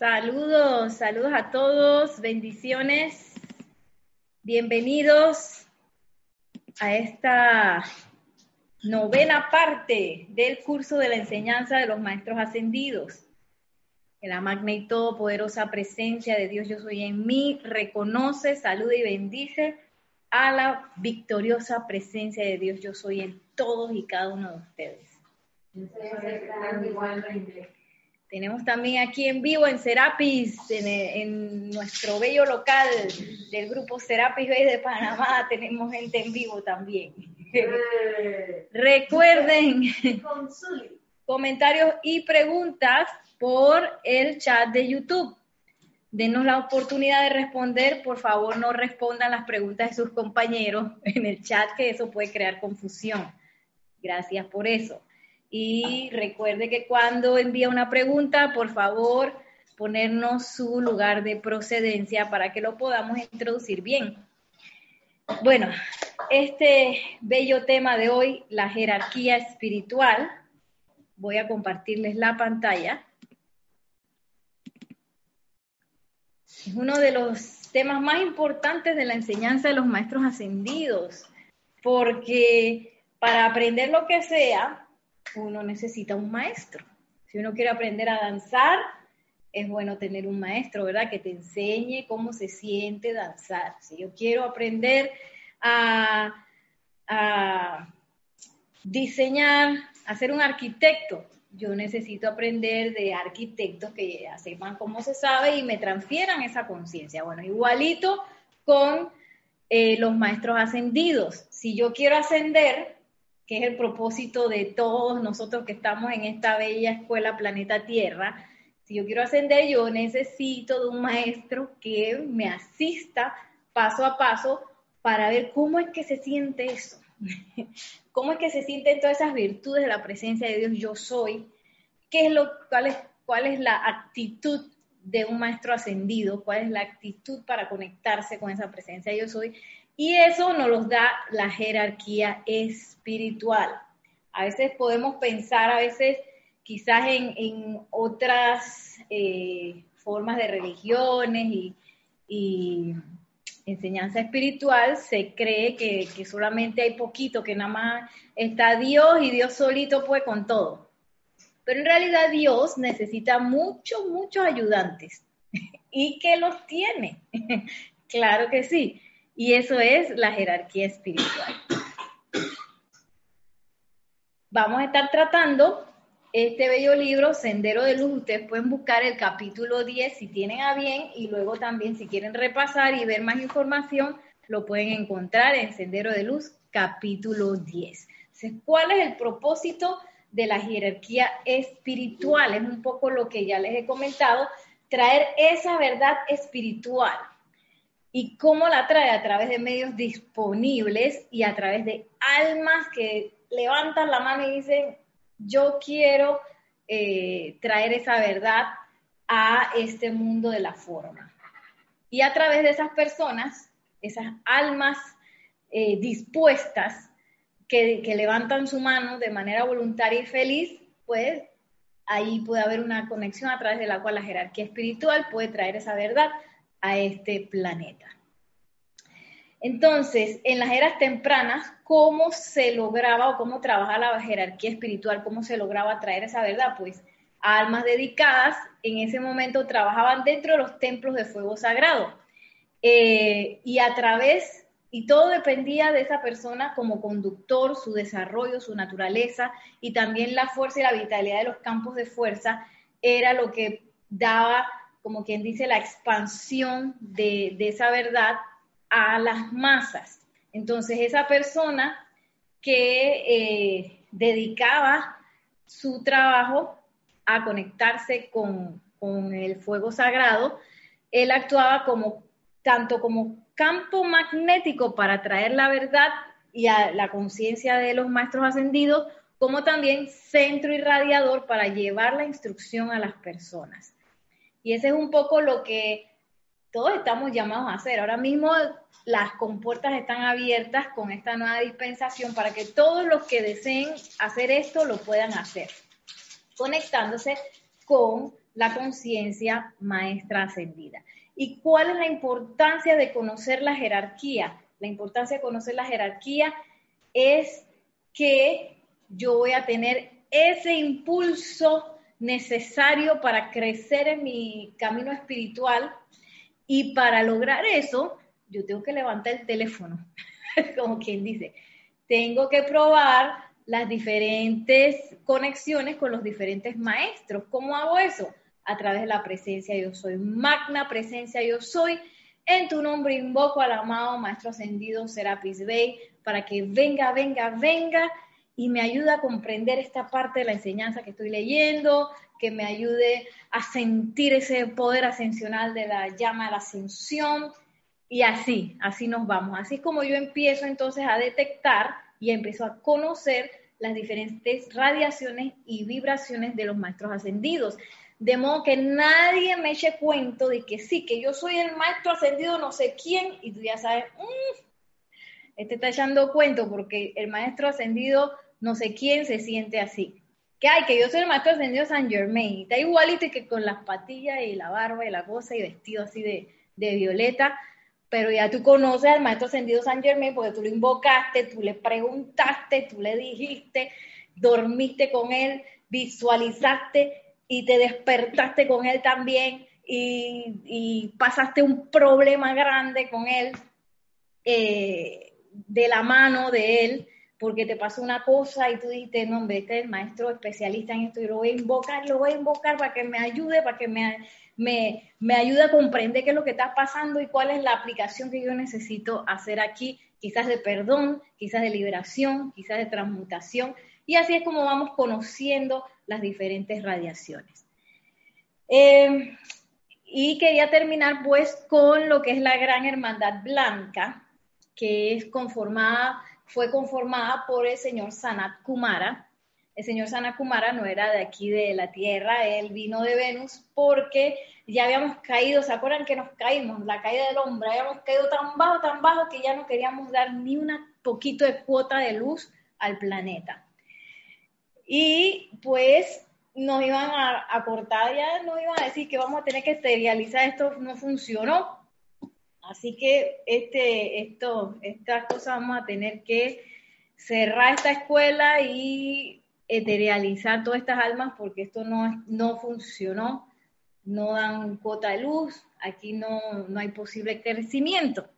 Saludos, saludos a todos, bendiciones, bienvenidos a esta novena parte del curso de la enseñanza de los maestros ascendidos. Que la magna y todopoderosa presencia de Dios yo soy en mí reconoce, saluda y bendice a la victoriosa presencia de Dios yo soy en todos y cada uno de ustedes. Tenemos también aquí en vivo en Serapis, en, nuestro bello local del grupo Serapis Bay de Panamá, tenemos gente en vivo también. Eh. Recuerden comentarios y preguntas por el chat de YouTube. Denos la oportunidad de responder. Por favor, no respondan las preguntas de sus compañeros en el chat, que eso puede crear confusión. Gracias por eso. Y recuerde que cuando envía una pregunta, por favor, ponernos su lugar de procedencia para que lo podamos introducir bien. Bueno, este bello tema de hoy, la jerarquía espiritual, voy a compartirles la pantalla. Es uno de los temas más importantes de la enseñanza de los maestros ascendidos, porque para aprender lo que sea, uno necesita un maestro. Si uno quiere aprender a danzar, es bueno tener un maestro, ¿verdad? Que te enseñe cómo se siente danzar. Si yo quiero aprender a, diseñar, a ser un arquitecto, yo necesito aprender de arquitectos que sepan cómo se sabe y me transfieran esa conciencia. Bueno, igualito con eh, los maestros ascendidos. Si yo quiero ascender, que es el propósito de todos nosotros que estamos en esta bella escuela Planeta Tierra. Si yo quiero ascender, yo necesito de un maestro que me asista paso a paso para ver cómo es que se siente eso, cómo es que se sienten todas esas virtudes de la presencia de Dios yo soy, qué es lo, cuál es, cuál es la actitud de un maestro ascendido, cuál es la actitud para conectarse con esa presencia yo soy y eso nos los da la jerarquía espiritual. A veces podemos pensar, a veces quizás en, otras eh, formas de religiones y, enseñanza espiritual, se cree que, que, solamente hay poquito, que nada más está Dios y Dios solito puede con todo. Pero en realidad Dios necesita muchos, muchos ayudantes y que los tiene. claro que sí. Y eso es la jerarquía espiritual. Vamos a estar tratando este bello libro, Sendero de Luz. Ustedes pueden buscar el capítulo 10 si tienen a bien y luego también si quieren repasar y ver más información, lo pueden encontrar en Sendero de Luz, capítulo 10. Entonces, ¿cuál es el propósito de la jerarquía espiritual? Es un poco lo que ya les he comentado, traer esa verdad espiritual ¿Y cómo la trae? A través de medios disponibles y a través de almas que levantan la mano y dicen, yo quiero eh, traer esa verdad a este mundo de la forma. Y a través de esas personas, esas almas eh, dispuestas que, que levantan su mano de manera voluntaria y feliz, pues ahí puede haber una conexión a través de la cual la jerarquía espiritual puede traer esa verdad a este planeta. Entonces, en las eras tempranas, ¿cómo se lograba o cómo trabajaba la jerarquía espiritual? ¿Cómo se lograba traer esa verdad? Pues almas dedicadas en ese momento trabajaban dentro de los templos de fuego sagrado. Eh, y a través, y todo dependía de esa persona como conductor, su desarrollo, su naturaleza y también la fuerza y la vitalidad de los campos de fuerza era lo que daba como quien dice, la expansión de, esa verdad a las masas. Entonces, esa persona que eh, dedicaba su trabajo a conectarse con, el fuego sagrado, él actuaba tanto como campo magnético para traer la verdad y la conciencia de los maestros ascendidos, como también centro irradiador para llevar la instrucción a las personas. Y ese es un poco lo que todos estamos llamados a hacer. Ahora mismo las compuertas están abiertas con esta nueva dispensación para que todos los que deseen hacer esto lo puedan hacer, conectándose con la conciencia maestra ascendida. ¿Y cuál es la importancia de conocer la jerarquía? La importancia de conocer la jerarquía es que yo voy a tener ese impulso necesario para crecer en mi camino espiritual y para lograr eso, yo tengo que levantar el teléfono, como quien dice, tengo que probar las diferentes conexiones con los diferentes maestros. ¿Cómo hago eso? A través de la presencia yo soy, magna presencia yo soy. En tu nombre invoco al amado Maestro Ascendido Serapis Bey para que venga, venga, venga y me ayude a comprender esta parte de la enseñanza que estoy leyendo, que me ayude a sentir ese poder ascensional de la llama de la ascensión. Y así, así nos vamos. Así como yo empiezo entonces a detectar y empiezo a conocer las diferentes radiaciones y vibraciones de los maestros ascendidos. De modo que nadie me eche cuento de que sí, que yo soy el maestro ascendido no sé quién, y tú ya sabes, mmm, este está echando cuento porque el maestro ascendido no sé quién se siente así. Que hay, que yo soy el maestro ascendido San Germain, está igualito que con las patillas y la barba y la cosa y vestido así de, de violeta, pero ya tú conoces al maestro ascendido San Germain porque tú lo invocaste, tú le preguntaste, tú le dijiste, dormiste con él, visualizaste y te despertaste con él también y, pasaste un problema grande con él eh, de la mano de él porque te pasó una cosa y tú dijiste, no, hombre, este es el maestro especialista en esto y lo voy a invocar, lo voy a invocar para que me ayude, para que me, me, me ayude a comprender qué es lo que está pasando y cuál es la aplicación que yo necesito hacer aquí, quizás de perdón, quizás de liberación, quizás de transmutación. Y así es como vamos conociendo las diferentes radiaciones. Eh, y quería terminar pues con lo que es la Gran Hermandad Blanca, que es conformada fue conformada por el señor Sanat Kumara. El señor Sanat Kumara no era de aquí de la Tierra, él vino de Venus porque ya habíamos caído, ¿se acuerdan que nos caímos? La caída del hombre, habíamos caído tan bajo, tan bajo que ya no queríamos dar ni un poquito de cuota de luz al planeta. Y pues nos iban a, a cortar, ya nos iban a decir que vamos a tener que esterilizar esto, no funcionó Así que este, esto, estas cosas vamos a tener que cerrar esta escuela y eterializar todas estas almas porque esto no, no funcionó, no dan cuota de luz, aquí no, no hay posible crecimiento.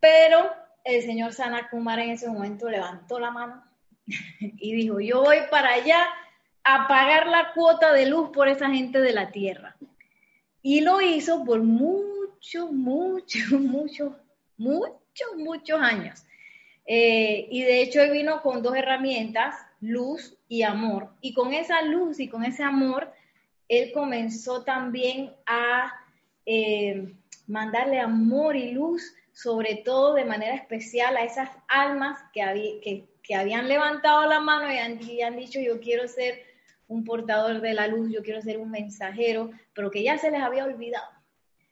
Pero el señor Sanakumar en ese momento levantó la mano y dijo, yo voy para allá a pagar la cuota de luz por esa gente de la tierra. Y lo hizo por muy muchos, muchos, muchos, muchos, muchos años. Eh, y de hecho él vino con dos herramientas, luz y amor. Y con esa luz y con ese amor, él comenzó también a eh, mandarle amor y luz, sobre todo de manera especial a esas almas que, habían levantado la mano y y han dicho, yo quiero ser un portador de la luz, yo quiero ser un mensajero, pero que ya se les había olvidado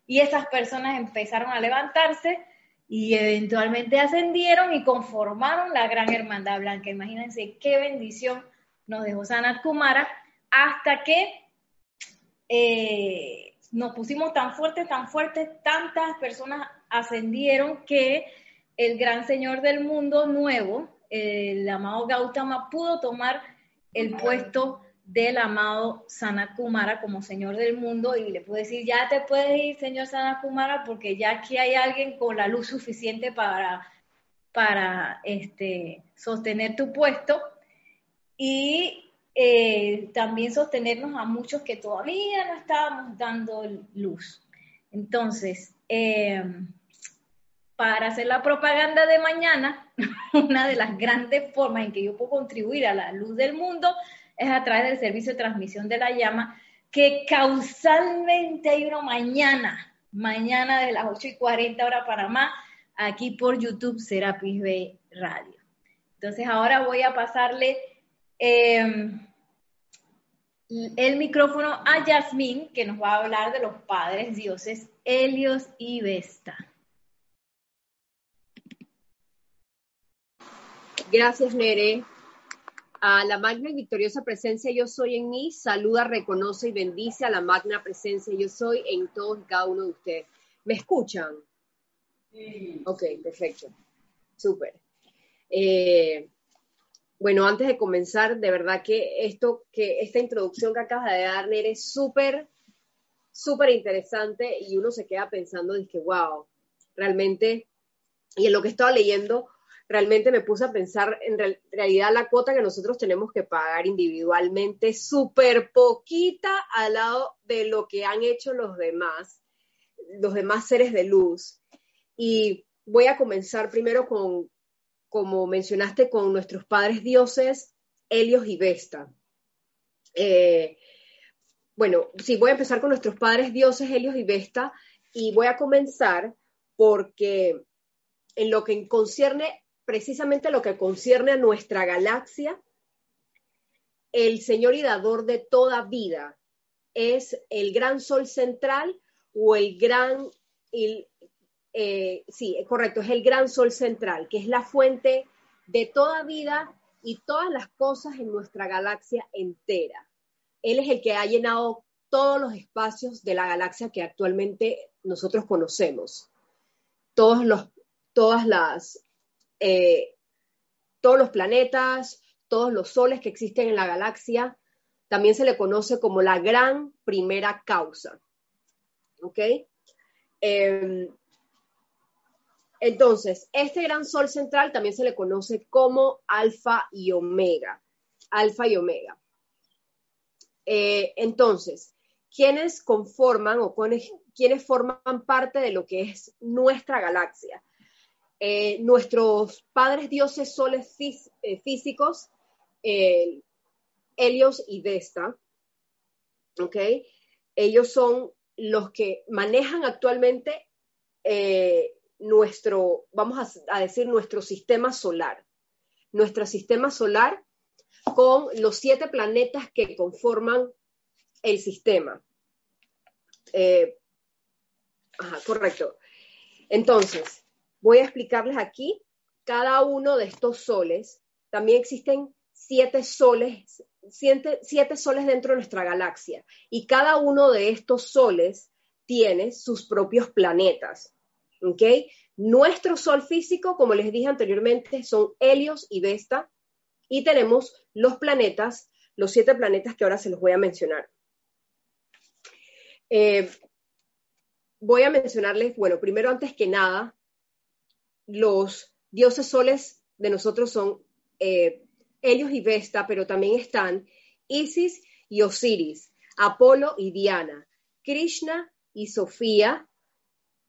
y esas personas empezaron a levantarse y eventualmente ascendieron y conformaron la Gran Hermandad Blanca. Imagínense qué bendición nos dejó Sanat Kumara hasta que eh, nos pusimos tan fuertes, tan fuertes, tantas personas ascendieron que el gran señor del mundo nuevo, el amado Gautama, pudo tomar el puesto del amado Sanat Kumara como Señor del mundo y le puedo decir, ya te puedes ir, Señor Sanat Kumara, porque ya aquí hay alguien con la luz suficiente para, para este, sostener tu puesto y eh, también sostenernos a muchos que todavía no estábamos dando luz. Entonces, eh, para hacer la propaganda de mañana, una de las grandes formas en que yo puedo contribuir a la luz del mundo es a través del servicio de transmisión de la llama, que causalmente hay uno mañana, mañana de las 8 y 40 horas Panamá, aquí por YouTube Serapis B Radio. Entonces ahora voy a pasarle em, el micrófono a Yasmín, que nos va a hablar de los padres dioses Helios y Vesta. Gracias, Nere. A la magna y victoriosa presencia yo soy en mí, saluda, reconoce y bendice a la magna presencia yo soy en todos y cada uno de ustedes. ¿Me escuchan? Sí. Ok, perfecto. Súper. Eh, bueno, antes de comenzar, de verdad que esto, que esta introducción que acabas de dar, Nere, es súper, súper interesante y uno se queda pensando, que wow, realmente, y en lo que estaba leyendo, realmente me puse a pensar en realidad la cuota que nosotros tenemos que pagar individualmente, súper poquita al lado de lo que han hecho los demás, los demás seres de luz. Y voy a comenzar primero con, como mencionaste, con nuestros padres dioses, Helios y Vesta. Eh, bueno, sí, voy a empezar con nuestros padres dioses, Helios y Vesta, y voy a comenzar porque en lo que concierne precisamente lo que concierne a nuestra galaxia, el Señor y dador de toda vida es el gran sol central o el gran, eh, sí, correcto, es el gran sol central, que es la fuente de toda vida y todas las cosas en nuestra galaxia entera. Él es el que ha llenado todos los espacios de la galaxia que actualmente nosotros conocemos. Todos los, todas las eh, todos los planetas, todos los soles que existen en la galaxia, también se le conoce como la gran primera causa. ¿Ok? Em, entonces, este gran sol central también se le conoce como alfa y omega. Alfa y omega. Eh, entonces, ¿quiénes conforman o quiénes forman parte de lo que es nuestra galaxia? Eh, nuestros padres dioses soles eh, físicos, eh, Helios y Vesta, ¿ok? Ellos son los que manejan actualmente nuestro, vamos a, decir, nuestro sistema solar. Nuestro sistema solar con los siete planetas que conforman el sistema. ajá, correcto. Entonces, Voy a explicarles aquí cada uno de estos soles. También existen siete soles, siete, soles dentro de nuestra galaxia y cada uno de estos soles tiene sus propios planetas. ¿Ok? Nuestro sol físico, como les dije anteriormente, son Helios y Vesta y tenemos los planetas, los siete planetas que ahora se los voy a mencionar. Eh, voy a mencionarles, bueno, primero antes que nada, los dioses soles de nosotros son eh, Helios y Vesta, pero también están Isis y Osiris, Apolo y Diana, Krishna y Sofía,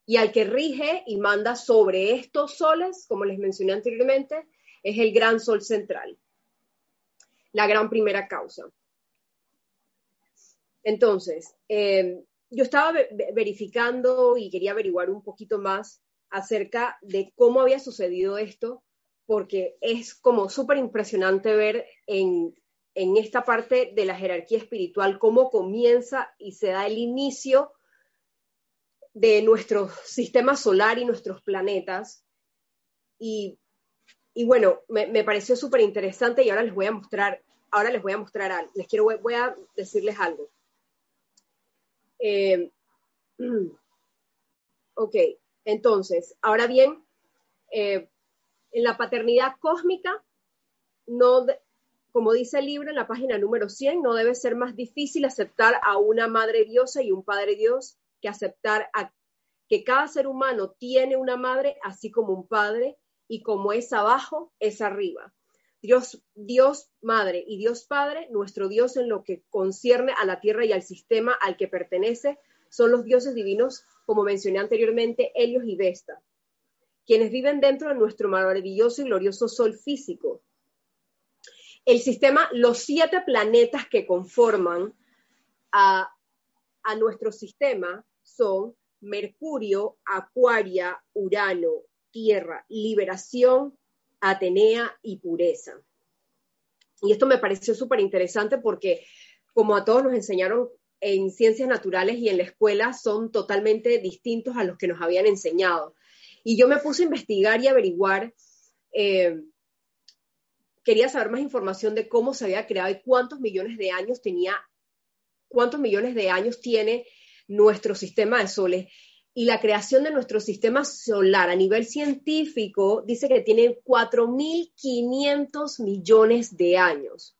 y al que rige y manda sobre estos soles, como les mencioné anteriormente, es el gran sol central, la gran primera causa. Entonces, eh, yo estaba verificando y quería averiguar un poquito más acerca de cómo había sucedido esto, porque es como súper impresionante ver en, esta parte de la jerarquía espiritual cómo comienza y se da el inicio de nuestro sistema solar y nuestros planetas. Y, bueno, me, pareció súper interesante y ahora les voy a mostrar, ahora les voy a mostrar algo, les quiero, voy a decirles algo. Eh, ok, entonces, ahora bien, eh, en la paternidad cósmica, no, como dice el libro en la página número 100, no debe ser más difícil aceptar a una madre diosa y un padre dios que aceptar que cada ser humano tiene una madre así como un padre y como es abajo, es arriba. Dios, Dios Madre y Dios Padre, nuestro Dios en lo que concierne a la tierra y al sistema al que pertenece, son los dioses divinos como mencioné anteriormente, Helios y Vesta, quienes viven dentro de nuestro maravilloso y glorioso Sol físico. El sistema, los siete planetas que conforman a, nuestro sistema son Mercurio, Acuaria, Urano, Tierra, Liberación, Atenea y Pureza. Y esto me pareció súper interesante porque, como a todos nos enseñaron en ciencias naturales y en la escuela son totalmente distintos a los que nos habían enseñado. Y yo me puse a investigar y averiguar eh, quería saber más información de cómo se había creado y cuántos millones de años tenía, cuántos millones de años tiene nuestro sistema de soles. Y la creación de nuestro sistema solar a nivel científico dice que tiene 4.500 millones de años.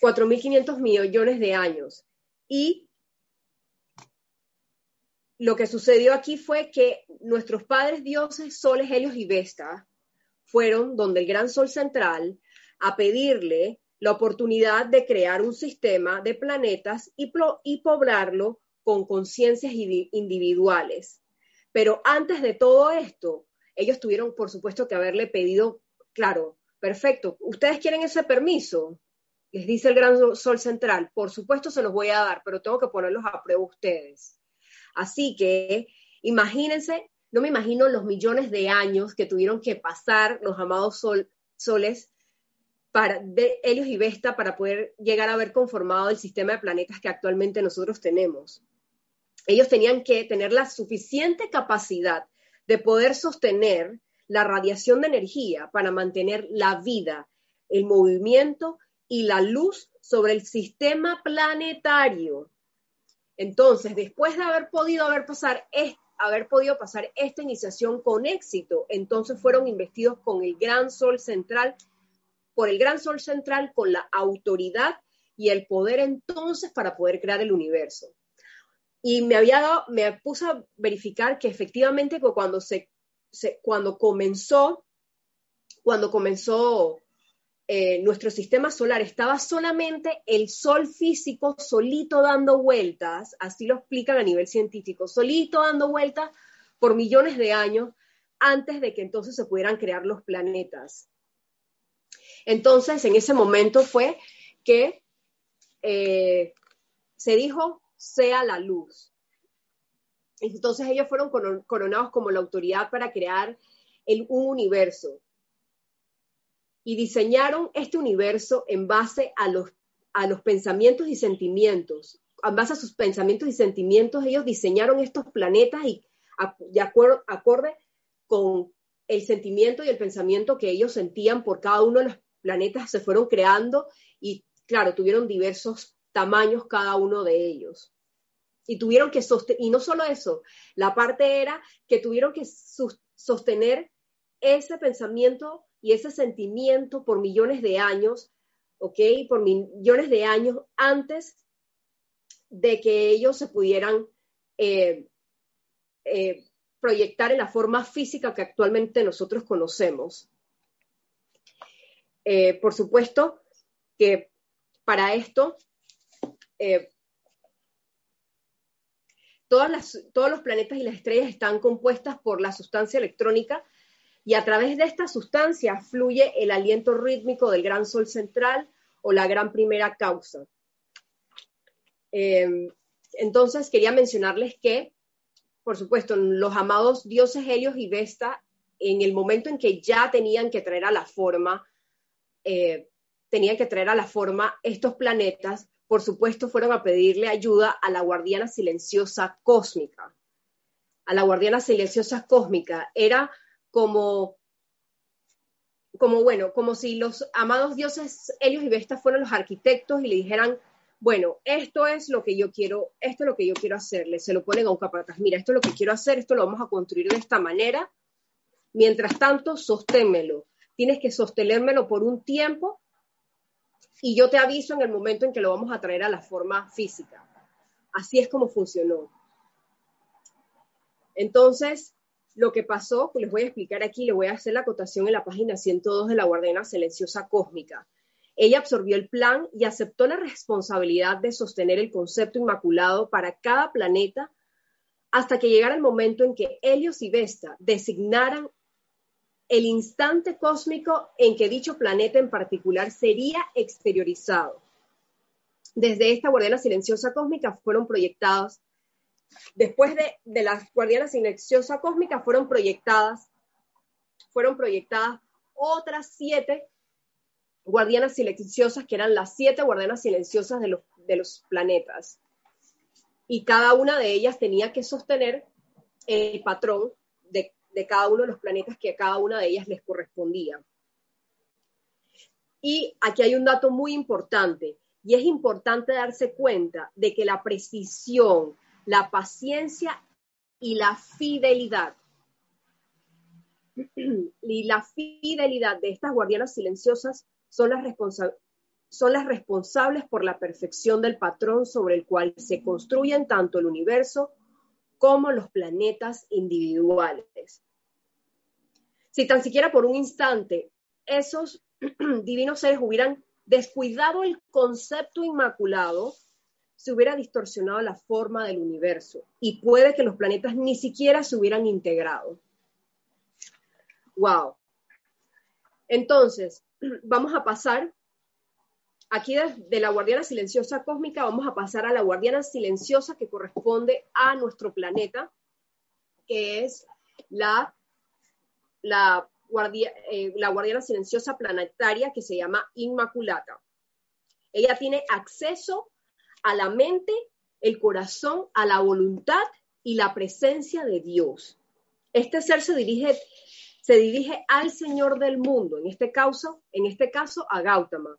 4.500 millones de años. Y lo que sucedió aquí fue que nuestros padres dioses, soles, helios y Vesta, fueron donde el gran sol central a pedirle la oportunidad de crear un sistema de planetas y, y poblarlo con conciencias individuales. Pero antes de todo esto, ellos tuvieron, por supuesto, que haberle pedido, claro, perfecto, ¿ustedes quieren ese permiso? Les dice el gran sol central, por supuesto se los voy a dar, pero tengo que ponerlos a prueba ustedes. Así que imagínense no me imagino los millones de años que tuvieron que pasar los amados soles para, de y Vesta para poder llegar a haber conformado el sistema de planetas que actualmente nosotros tenemos. Ellos tenían que tener la suficiente capacidad de poder sostener la radiación de energía para mantener la vida, el movimiento y la luz sobre el sistema planetario. Entonces, después de haber podido haber pasar haber podido pasar esta iniciación con éxito. Entonces fueron investidos con el gran sol central, por el gran sol central, con la autoridad y el poder entonces para poder crear el universo. Y me había dado, me puse a verificar que efectivamente cuando se, cuando comenzó, cuando comenzó eh, nuestro sistema solar estaba solamente el sol físico solito dando vueltas, así lo explican a nivel científico, solito dando vueltas por millones de años antes de que entonces se pudieran crear los planetas. Entonces, en ese momento fue que eh, se dijo, sea la luz. Entonces ellos fueron coronados como la autoridad para crear el, un universo y diseñaron este universo en base a los, a los pensamientos y sentimientos. En base a sus pensamientos y sentimientos, ellos diseñaron estos planetas y de acuerdo, acorde con el sentimiento y el pensamiento que ellos sentían por cada uno de los planetas, se fueron creando y, claro, tuvieron diversos tamaños cada uno de ellos. Y tuvieron que sostener, y no solo eso, la parte era que tuvieron que sostener ese pensamiento y ese sentimiento por millones de años, ¿ok? Por millones de años antes de que ellos se pudieran eh, eh, proyectar en la forma física que actualmente nosotros conocemos. Eh, por supuesto que para esto, todas todos los planetas y las estrellas están compuestas por la sustancia electrónica y a través de esta sustancia fluye el aliento rítmico del gran sol central o la gran primera causa. Em, entonces, quería mencionarles que, por supuesto, los amados dioses Helios y Vesta, en el momento en que ya tenían que traer a la forma, eh, tenían que traer a la forma estos planetas, por supuesto, fueron a pedirle ayuda a la guardiana silenciosa cósmica. A la guardiana silenciosa cósmica. Era como, como bueno, como si los amados dioses Helios y Vesta fueran los arquitectos y le dijeran, bueno, esto es lo que yo quiero, esto es lo que yo quiero hacerle, se lo ponen a un capataz, mira, esto es lo que quiero hacer, esto lo vamos a construir de esta manera, mientras tanto, sosténmelo, tienes que sostenérmelo por un tiempo y yo te aviso en el momento en que lo vamos a traer a la forma física. Así es como funcionó. Entonces, lo que pasó, pues les voy a explicar aquí, le voy a hacer la acotación en la página 102 de la Guardiana Silenciosa Cósmica. Ella absorbió el plan y aceptó la responsabilidad de sostener el concepto inmaculado para cada planeta hasta que llegara el momento en que Helios y Vesta designaran el instante cósmico en que dicho planeta en particular sería exteriorizado. Desde esta guardiana silenciosa cósmica fueron proyectados Después de, las guardianas silenciosas cósmicas fueron proyectadas, fueron proyectadas otras siete guardianas silenciosas, que eran las siete guardianas silenciosas de los, de los planetas. Y cada una de ellas tenía que sostener el patrón de, de cada uno de los planetas que a cada una de ellas les correspondía. Y aquí hay un dato muy importante, y es importante darse cuenta de que la precisión, la paciencia y la fidelidad, y la fidelidad de estas guardianas silenciosas son las, son las responsables por la perfección del patrón sobre el cual se construyen tanto el universo como los planetas individuales. Si tan siquiera por un instante esos divinos seres hubieran descuidado el concepto inmaculado, se hubiera distorsionado la forma del universo y puede que los planetas ni siquiera se hubieran integrado. Wow. Entonces, vamos a pasar aquí de, la guardiana silenciosa cósmica, vamos a pasar a la guardiana silenciosa que corresponde a nuestro planeta, que es la, la, eh, la guardiana silenciosa planetaria que se llama Inmaculata. Ella tiene acceso a la mente, el corazón, a la voluntad y la presencia de Dios. Este ser se dirige, se dirige al Señor del mundo, en este caso, en este caso a Gautama,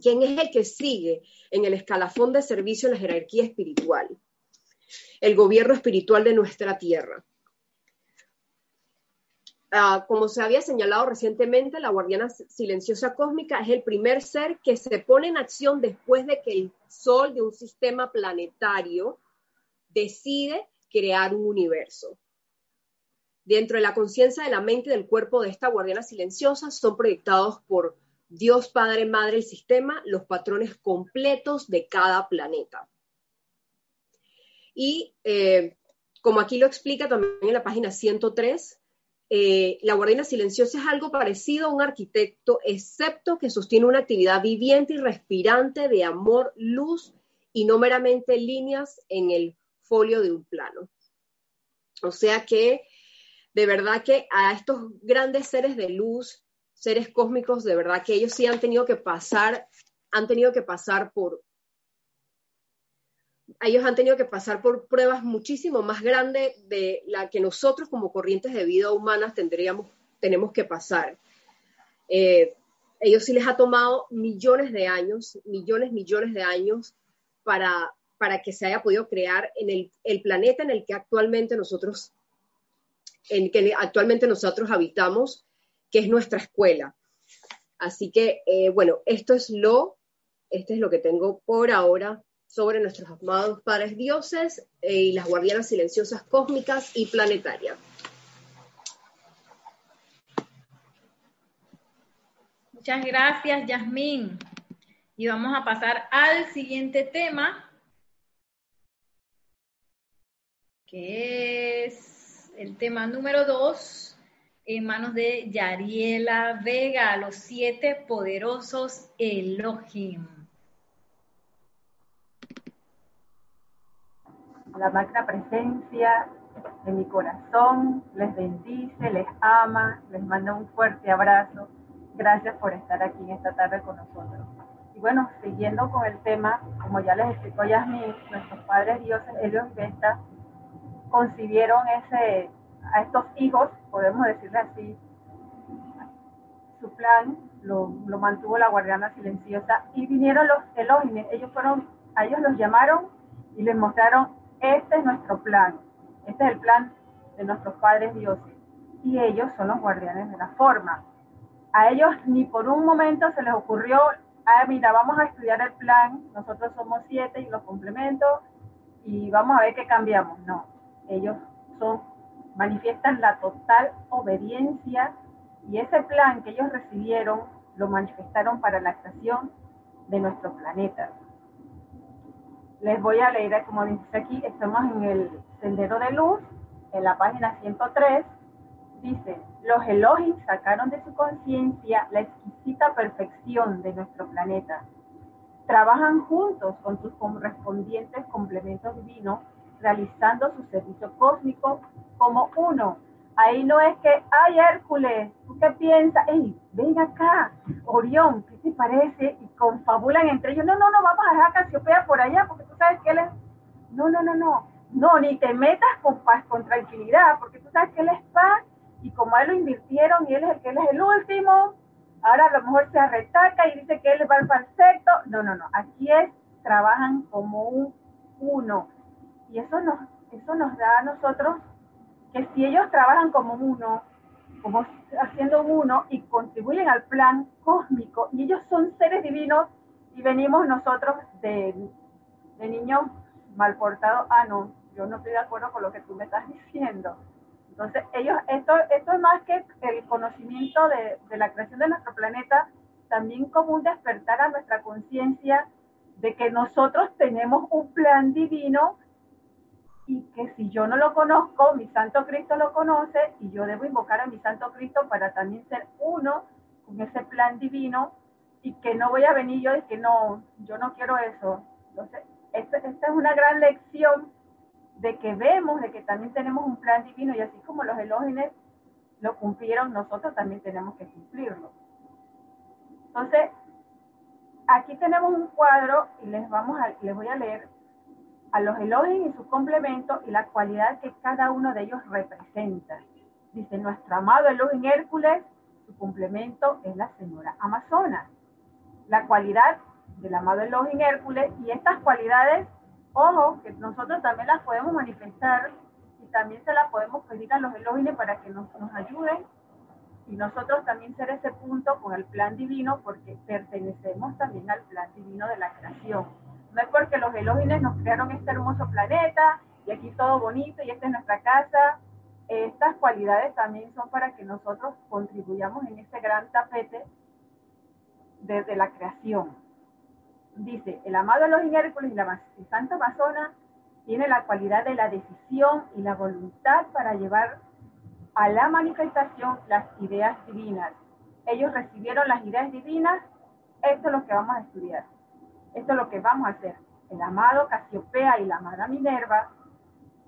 quien es el que sigue en el escalafón de servicio en la jerarquía espiritual, el gobierno espiritual de nuestra tierra. Ah, como se había señalado recientemente, la guardiana silenciosa cósmica es el primer ser que se pone en acción después de que el Sol de un sistema planetario decide crear un universo. Dentro de la conciencia de la mente y del cuerpo de esta guardiana silenciosa son proyectados por Dios Padre, Madre, el sistema, los patrones completos de cada planeta. Y eh, como aquí lo explica también en la página 103, eh, la guardiana silenciosa es algo parecido a un arquitecto, excepto que sostiene una actividad viviente y respirante de amor, luz y no meramente líneas en el folio de un plano. O sea que de verdad que a estos grandes seres de luz, seres cósmicos, de verdad que ellos sí han tenido que pasar, han tenido que pasar por ellos han tenido que pasar por pruebas muchísimo más grandes de la que nosotros como corrientes de vida humanas tendríamos, tenemos que pasar. Eh, ellos sí les ha tomado millones de años, millones, millones de años para, para que se haya podido crear en el, el planeta en el que actualmente nosotros, en que actualmente nosotros habitamos, que es nuestra escuela. Así que, eh, bueno, esto es lo, este es lo que tengo por ahora sobre nuestros amados padres dioses eh, y las guardianas silenciosas cósmicas y planetarias. Muchas gracias, Yasmín. Y vamos a pasar al siguiente tema, que es el tema número dos, en manos de Yariela Vega, los siete poderosos Elohim. La magna presencia de mi corazón les bendice, les ama, les manda un fuerte abrazo. Gracias por estar aquí en esta tarde con nosotros. Y bueno, siguiendo con el tema, como ya les explicó Yasmin, nuestros padres dioses, ellos Vesta, concibieron ese, a estos hijos, podemos decirle así, su plan lo, lo mantuvo la guardiana silenciosa y vinieron los Elohim, ellos fueron, a ellos los llamaron y les mostraron este es nuestro plan. Este es el plan de nuestros padres dioses. Y ellos son los guardianes de la forma. A ellos ni por un momento se les ocurrió, ah, mira, vamos a estudiar el plan, nosotros somos siete y los complementos y vamos a ver qué cambiamos. No, ellos son, manifiestan la total obediencia y ese plan que ellos recibieron lo manifestaron para la creación de nuestro planeta. Les voy a leer, como dice aquí, estamos en el Sendero de Luz, en la página 103. Dice, los Elohim sacaron de su conciencia la exquisita perfección de nuestro planeta. Trabajan juntos con sus correspondientes complementos divinos, realizando su servicio cósmico como uno Ahí no es que, ay Hércules, ¿tú qué piensas? Ey, ven acá, Orión, ¿qué te parece? Y confabulan entre ellos, no, no, no, vamos a dejar a por allá, porque tú sabes que él es... No, no, no, no, no, ni te metas con paz, con tranquilidad, porque tú sabes que él es paz, y como él lo invirtieron y él es el que él es el último, ahora a lo mejor se arretaca y dice que él va al falseto. No, no, no. Aquí es, trabajan como un uno. Y eso nos, eso nos da a nosotros que si ellos trabajan como uno, como haciendo uno y contribuyen al plan cósmico, y ellos son seres divinos y venimos nosotros de, de niños mal portados, ah, no, yo no estoy de acuerdo con lo que tú me estás diciendo. Entonces, ellos, esto, esto es más que el conocimiento de, de la creación de nuestro planeta, también como un despertar a nuestra conciencia de que nosotros tenemos un plan divino y que si yo no lo conozco, mi Santo Cristo lo conoce y yo debo invocar a mi Santo Cristo para también ser uno con ese plan divino y que no voy a venir yo y que no, yo no quiero eso. Entonces, esta, esta es una gran lección de que vemos de que también tenemos un plan divino y así como los elógenes lo cumplieron, nosotros también tenemos que cumplirlo. Entonces, aquí tenemos un cuadro y les, vamos a, les voy a leer a los elogios y sus complementos y la cualidad que cada uno de ellos representa. Dice, nuestro amado Elohim Hércules, su complemento es la señora Amazona. La cualidad del amado Elohim Hércules y estas cualidades Ojo, que nosotros también las podemos manifestar y también se las podemos pedir a los elogines para que nos, nos ayuden y nosotros también ser ese punto con el plan divino porque pertenecemos también al plan divino de la creación. No es porque los elogines nos crearon este hermoso planeta y aquí todo bonito y esta es nuestra casa. Estas cualidades también son para que nosotros contribuyamos en este gran tapete desde la creación dice, el amado los Hércules y la Santa Amazona tiene la cualidad de la decisión y la voluntad para llevar a la manifestación las ideas divinas. Ellos recibieron las ideas divinas, esto es lo que vamos a estudiar, esto es lo que vamos a hacer. El amado Casiopea y la amada Minerva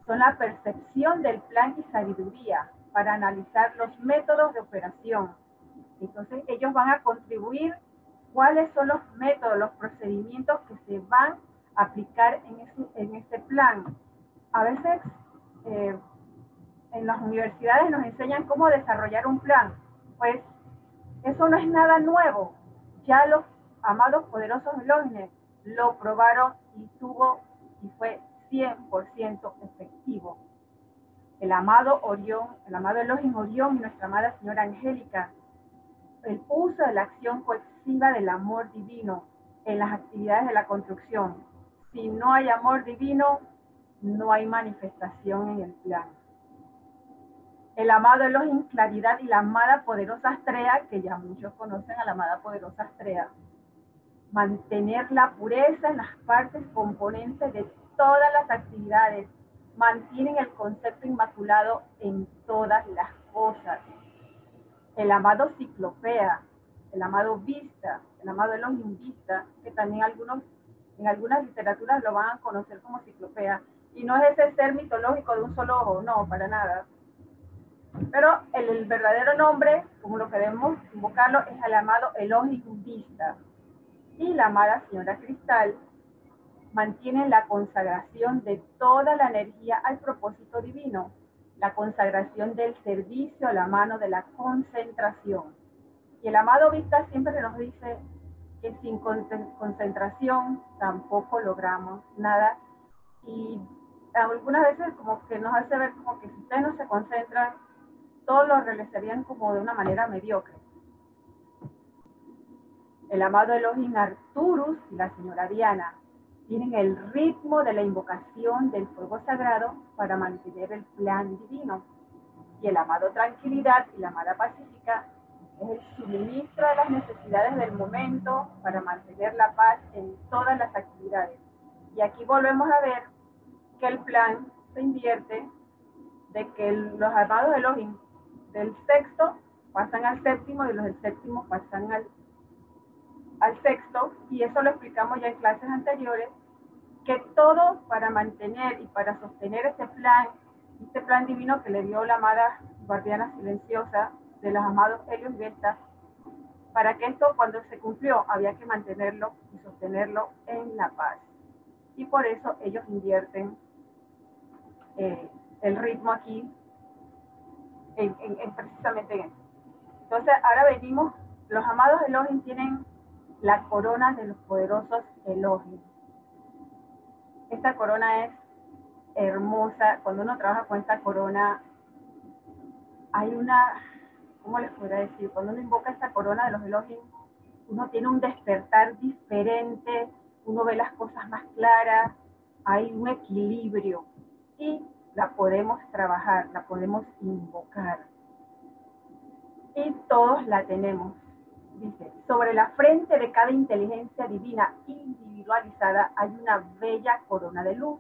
son la percepción del plan y sabiduría para analizar los métodos de operación. Entonces ellos van a contribuir cuáles son los métodos, los procedimientos que se van a aplicar en, este plan. A veces eh, en las universidades nos enseñan cómo desarrollar un plan. Pues eso no es nada nuevo. Ya los amados poderosos Elohim lo probaron y tuvo y fue 100% efectivo. El amado Orión, el amado Elohim Orión y nuestra amada señora Angélica, el uso de la acción del amor divino en las actividades de la construcción. Si no hay amor divino, no hay manifestación en el plan. El amado Elohim Claridad y la amada poderosa Astrea, que ya muchos conocen a la amada poderosa Astrea. Mantener la pureza en las partes componentes de todas las actividades. Mantienen el concepto inmaculado en todas las cosas. El amado Ciclopea, el amado Vista, el amado Elohim Vista, que también algunos, en algunas literaturas lo van a conocer como ciclopea. Y no es ese ser mitológico de un solo ojo, no, para nada. Pero el, verdadero nombre, como lo queremos invocarlo, es el amado Elohim Vista. Y la amada Señora Cristal mantiene la consagración de toda la energía al propósito divino, la consagración del servicio a la mano de la concentración y el amado Vista siempre nos dice que sin concentración tampoco logramos nada. Y algunas veces como que nos hace ver como que si ustedes no se concentran, todos lo realizarían como de una manera mediocre. El amado Elohim Arturus y la señora Diana tienen el ritmo de la invocación del fuego sagrado para mantener el plan divino. Y el amado Tranquilidad y la amada Pacífica es el suministro de las necesidades del momento para mantener la paz en todas las actividades. Y aquí volvemos a ver que el plan se invierte de que los armados Elohim del sexto pasan al séptimo y los del séptimo pasan al, al sexto, y eso lo explicamos ya en clases anteriores, que todo para mantener y para sostener este plan, este plan divino que le dio la amada guardiana silenciosa de los amados Helios Vesta, para que esto cuando se cumplió había que mantenerlo y sostenerlo en la paz. Y por eso ellos invierten eh, el ritmo aquí en, precisamente en esto. Entonces ahora venimos los amados Elohim tienen la corona de los poderosos Elohim. Esta corona es hermosa. Cuando uno trabaja con esta corona, hay una, ¿cómo les podría decir? Cuando uno invoca esta corona de los Elohim, uno tiene un despertar diferente, uno ve las cosas más claras, hay un equilibrio y la podemos trabajar, la podemos invocar. Y todos la tenemos. Dice, sobre la frente de cada inteligencia divina individualizada hay una bella corona de luz,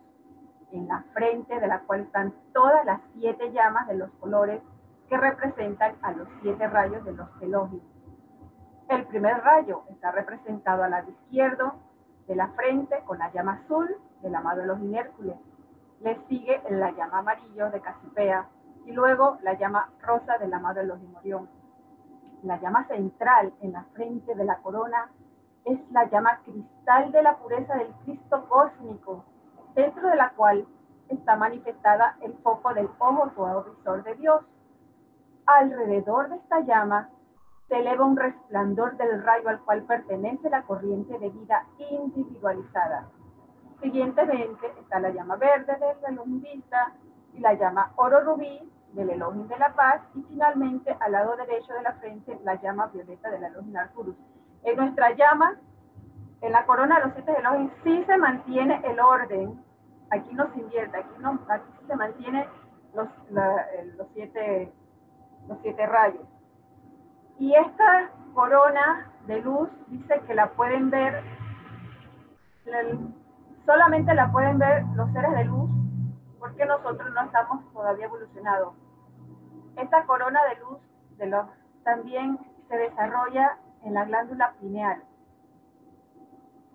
en la frente de la cual están todas las siete llamas de los colores que representan a los siete rayos de los elogios. El primer rayo está representado al lado izquierdo de la frente con la llama azul del amado Elohim Hércules. Le sigue la llama amarillo de Casipea y luego la llama rosa del amado Elohim Orión. La llama central en la frente de la corona es la llama cristal de la pureza del Cristo cósmico, dentro de la cual está manifestada el foco del ojo todo visor de Dios. Alrededor de esta llama se eleva un resplandor del rayo al cual pertenece la corriente de vida individualizada. Siguientemente está la llama verde del Elohim Vista y la llama oro rubí del Elohim de la paz y finalmente al lado derecho de la frente la llama violeta del Elohim Arturus. En nuestra llama, en la corona de los siete Elohim, sí se mantiene el orden. Aquí no se invierte, aquí, no, aquí se mantiene los, los, siete, los siete rayos y esta corona de luz dice que la pueden ver, solamente la pueden ver los seres de luz porque nosotros no estamos todavía evolucionados. Esta corona de luz de los, también se desarrolla en la glándula pineal.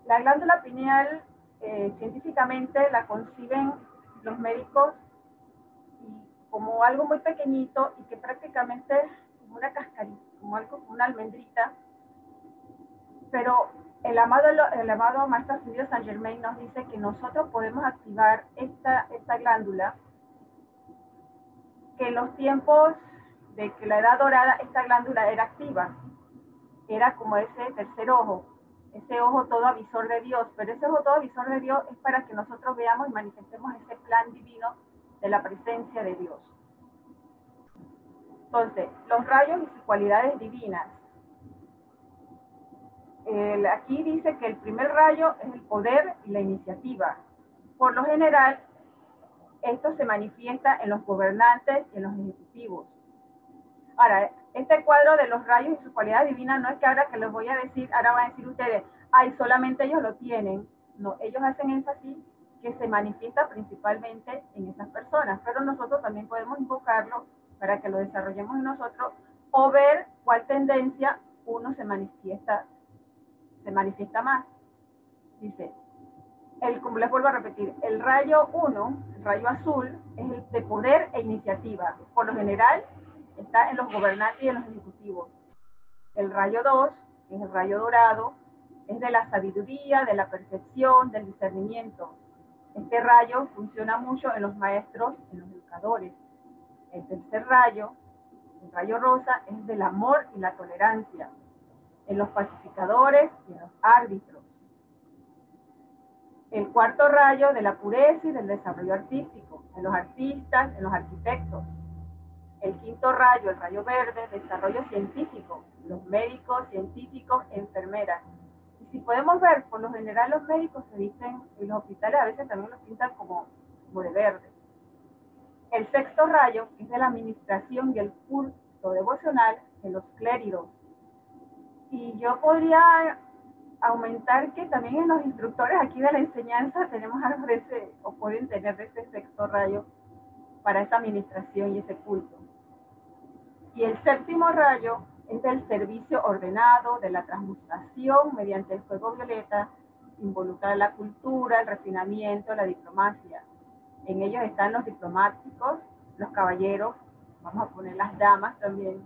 La glándula pineal eh, científicamente la conciben los médicos como algo muy pequeñito y que prácticamente como una cascarita como algo, una almendrita, pero el amado, el amado Maestro San Germain nos dice que nosotros podemos activar esta, esta glándula, que en los tiempos de que la edad dorada, esta glándula era activa, era como ese tercer ojo, ese ojo todo avisor de Dios, pero ese ojo todo avisor de Dios es para que nosotros veamos y manifestemos ese plan divino de la presencia de Dios. Entonces, los rayos y sus cualidades divinas. Aquí dice que el primer rayo es el poder y la iniciativa. Por lo general, esto se manifiesta en los gobernantes y en los ejecutivos. Ahora, este cuadro de los rayos y sus cualidades divinas no es que ahora que les voy a decir, ahora van a decir ustedes, ay, solamente ellos lo tienen. No, ellos hacen énfasis que se manifiesta principalmente en esas personas, pero nosotros también podemos invocarlo para que lo desarrollemos en nosotros, o ver cuál tendencia uno se manifiesta, se manifiesta más. Dice, el, como les vuelvo a repetir, el rayo 1, el rayo azul, es el de poder e iniciativa. Por lo general, está en los gobernantes y en los ejecutivos. El rayo 2, que es el rayo dorado, es de la sabiduría, de la percepción, del discernimiento. Este rayo funciona mucho en los maestros, en los educadores. El tercer rayo, el rayo rosa, es del amor y la tolerancia en los pacificadores y en los árbitros. El cuarto rayo de la pureza y del desarrollo artístico, en los artistas, en los arquitectos. El quinto rayo, el rayo verde, desarrollo científico, los médicos, científicos, enfermeras. Y si podemos ver, por lo general los médicos se dicen, en los hospitales a veces también los pintan como, como de verde. El sexto rayo es de la administración y el culto devocional de los clérigos. Y yo podría aumentar que también en los instructores aquí de la enseñanza tenemos de ese, o pueden tener de ese sexto rayo para esa administración y ese culto. Y el séptimo rayo es del servicio ordenado, de la transmutación mediante el fuego violeta, involucrar la cultura, el refinamiento, la diplomacia. En ellos están los diplomáticos, los caballeros, vamos a poner las damas también.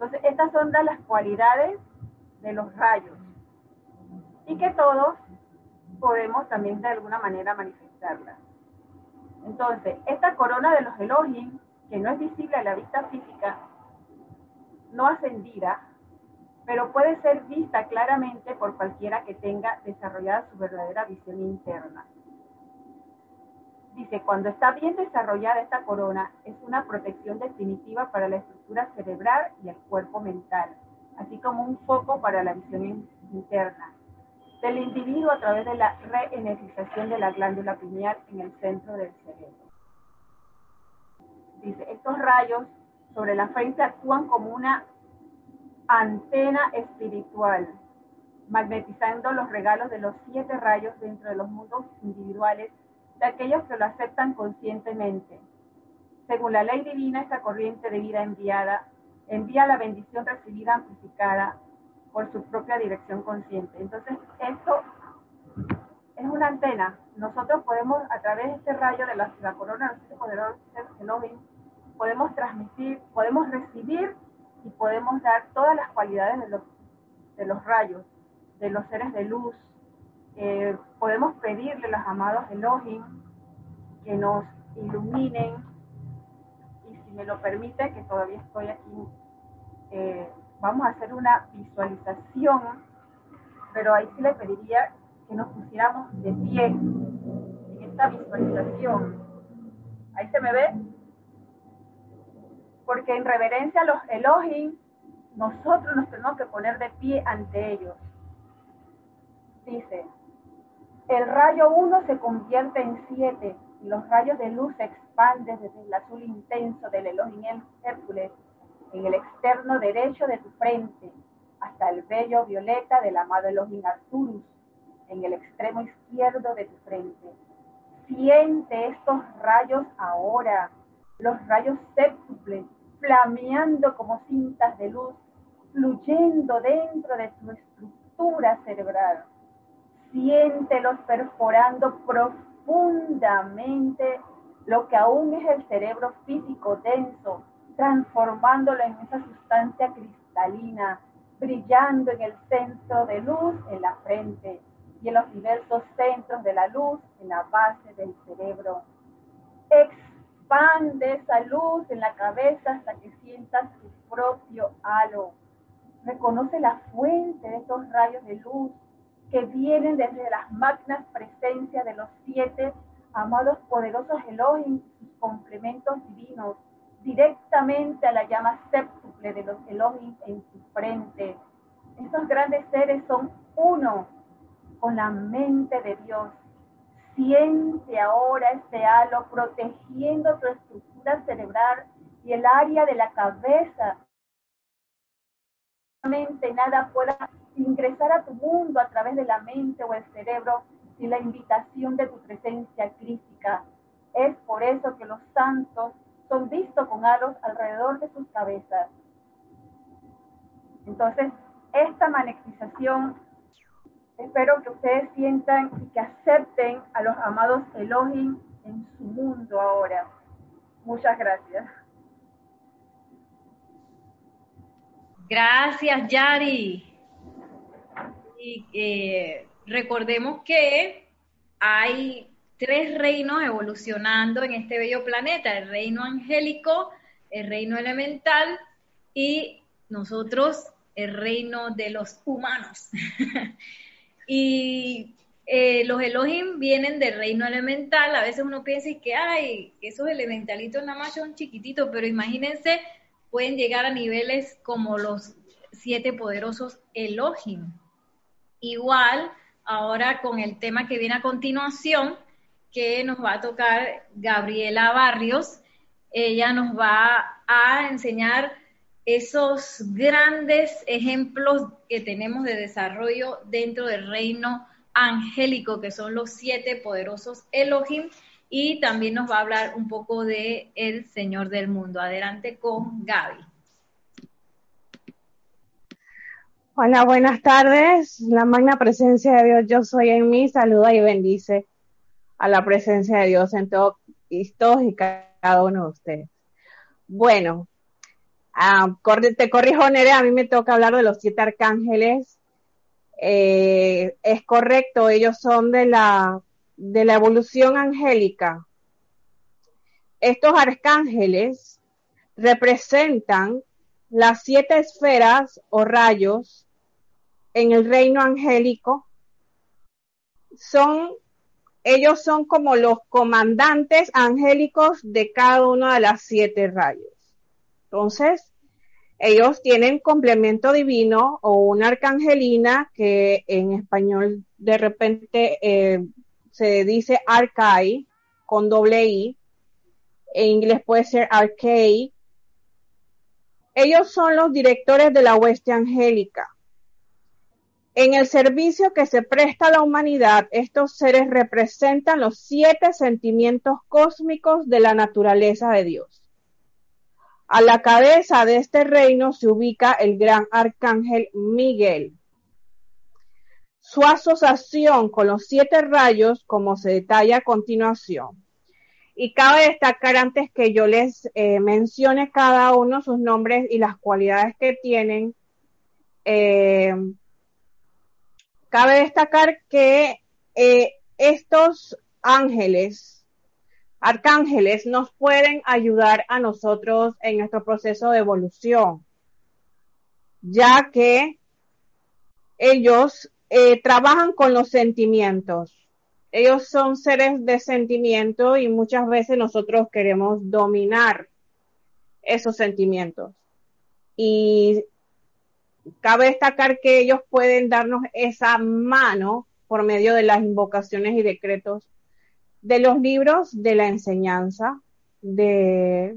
Entonces, estas son de las cualidades de los rayos y que todos podemos también de alguna manera manifestarlas. Entonces, esta corona de los Elohim, que no es visible a la vista física, no ascendida, pero puede ser vista claramente por cualquiera que tenga desarrollada su verdadera visión interna. Dice, cuando está bien desarrollada esta corona, es una protección definitiva para la estructura cerebral y el cuerpo mental, así como un foco para la visión interna del individuo a través de la reenergización de la glándula pineal en el centro del cerebro. Dice, estos rayos sobre la frente actúan como una antena espiritual, magnetizando los regalos de los siete rayos dentro de los mundos individuales de aquellos que lo aceptan conscientemente. Según la ley divina, esta corriente de vida enviada envía la bendición recibida amplificada por su propia dirección consciente. Entonces, esto es una antena. Nosotros podemos, a través de este rayo de la, corona de Elohim, podemos transmitir, podemos recibir y podemos dar todas las cualidades de los rayos, de los seres de luz. Eh, podemos pedirle a los amados Elohim que nos iluminen y si me lo permite, que todavía estoy aquí, eh, vamos a hacer una visualización, pero ahí sí le pediría que nos pusiéramos de pie en esta visualización. Ahí se me ve, porque en reverencia a los Elohim, nosotros nos tenemos que poner de pie ante ellos. Dice, el rayo 1 se convierte en 7 y los rayos de luz se expanden desde el azul intenso del Elohim Hércules en el externo derecho de tu frente hasta el bello violeta del amado Elohim Arturus en el extremo izquierdo de tu frente. Siente estos rayos ahora, los rayos séptuples flameando como cintas de luz, fluyendo dentro de tu estructura cerebral. Siéntelos perforando profundamente lo que aún es el cerebro físico denso, transformándolo en esa sustancia cristalina, brillando en el centro de luz en la frente y en los diversos centros de la luz en la base del cerebro expande esa luz en la cabeza hasta que sientas tu propio halo. Reconoce la fuente de esos rayos de luz que vienen desde las magnas presencias de los siete amados poderosos Elohim y sus complementos divinos, directamente a la llama séptuple de los Elohim en tu frente. Esos grandes seres son uno con la mente de Dios Siente ahora este halo protegiendo tu estructura cerebral y el área de la cabeza. Nada pueda ingresar a tu mundo a través de la mente o el cerebro sin la invitación de tu presencia crítica. Es por eso que los santos son vistos con halos alrededor de sus cabezas. Entonces, esta magnetización Espero que ustedes sientan y que acepten a los amados Elohim en su mundo ahora. Muchas gracias. Gracias, Yari. Y eh, recordemos que hay tres reinos evolucionando en este bello planeta, el reino angélico, el reino elemental y nosotros, el reino de los humanos. Y eh, los Elohim vienen del reino elemental. A veces uno piensa que, ay, esos elementalitos nada más son chiquititos, pero imagínense, pueden llegar a niveles como los siete poderosos Elohim. Igual, ahora con el tema que viene a continuación, que nos va a tocar Gabriela Barrios, ella nos va a enseñar esos grandes ejemplos que tenemos de desarrollo dentro del reino angélico, que son los siete poderosos Elohim, y también nos va a hablar un poco de el Señor del mundo. Adelante con Gaby. Hola, buenas tardes. La magna presencia de Dios, yo soy en mí, saluda y bendice a la presencia de Dios en todos y cada uno de ustedes. Bueno, Ah, te corrijo, Nere, a mí me toca hablar de los siete arcángeles. Eh, es correcto, ellos son de la, de la evolución angélica. Estos arcángeles representan las siete esferas o rayos en el reino angélico son, ellos son como los comandantes angélicos de cada una de las siete rayos. Entonces, ellos tienen complemento divino o una arcangelina que en español de repente eh, se dice arcai con doble i, en inglés puede ser arcade. Ellos son los directores de la hueste angélica. En el servicio que se presta a la humanidad, estos seres representan los siete sentimientos cósmicos de la naturaleza de Dios. A la cabeza de este reino se ubica el gran arcángel Miguel. Su asociación con los siete rayos, como se detalla a continuación. Y cabe destacar antes que yo les eh, mencione cada uno sus nombres y las cualidades que tienen, eh, Cabe destacar que eh, estos ángeles, arcángeles, nos pueden ayudar a nosotros en nuestro proceso de evolución, ya que ellos eh, trabajan con los sentimientos. Ellos son seres de sentimiento y muchas veces nosotros queremos dominar esos sentimientos. Cabe destacar que ellos pueden darnos esa mano por medio de las invocaciones y decretos de los libros de la enseñanza, de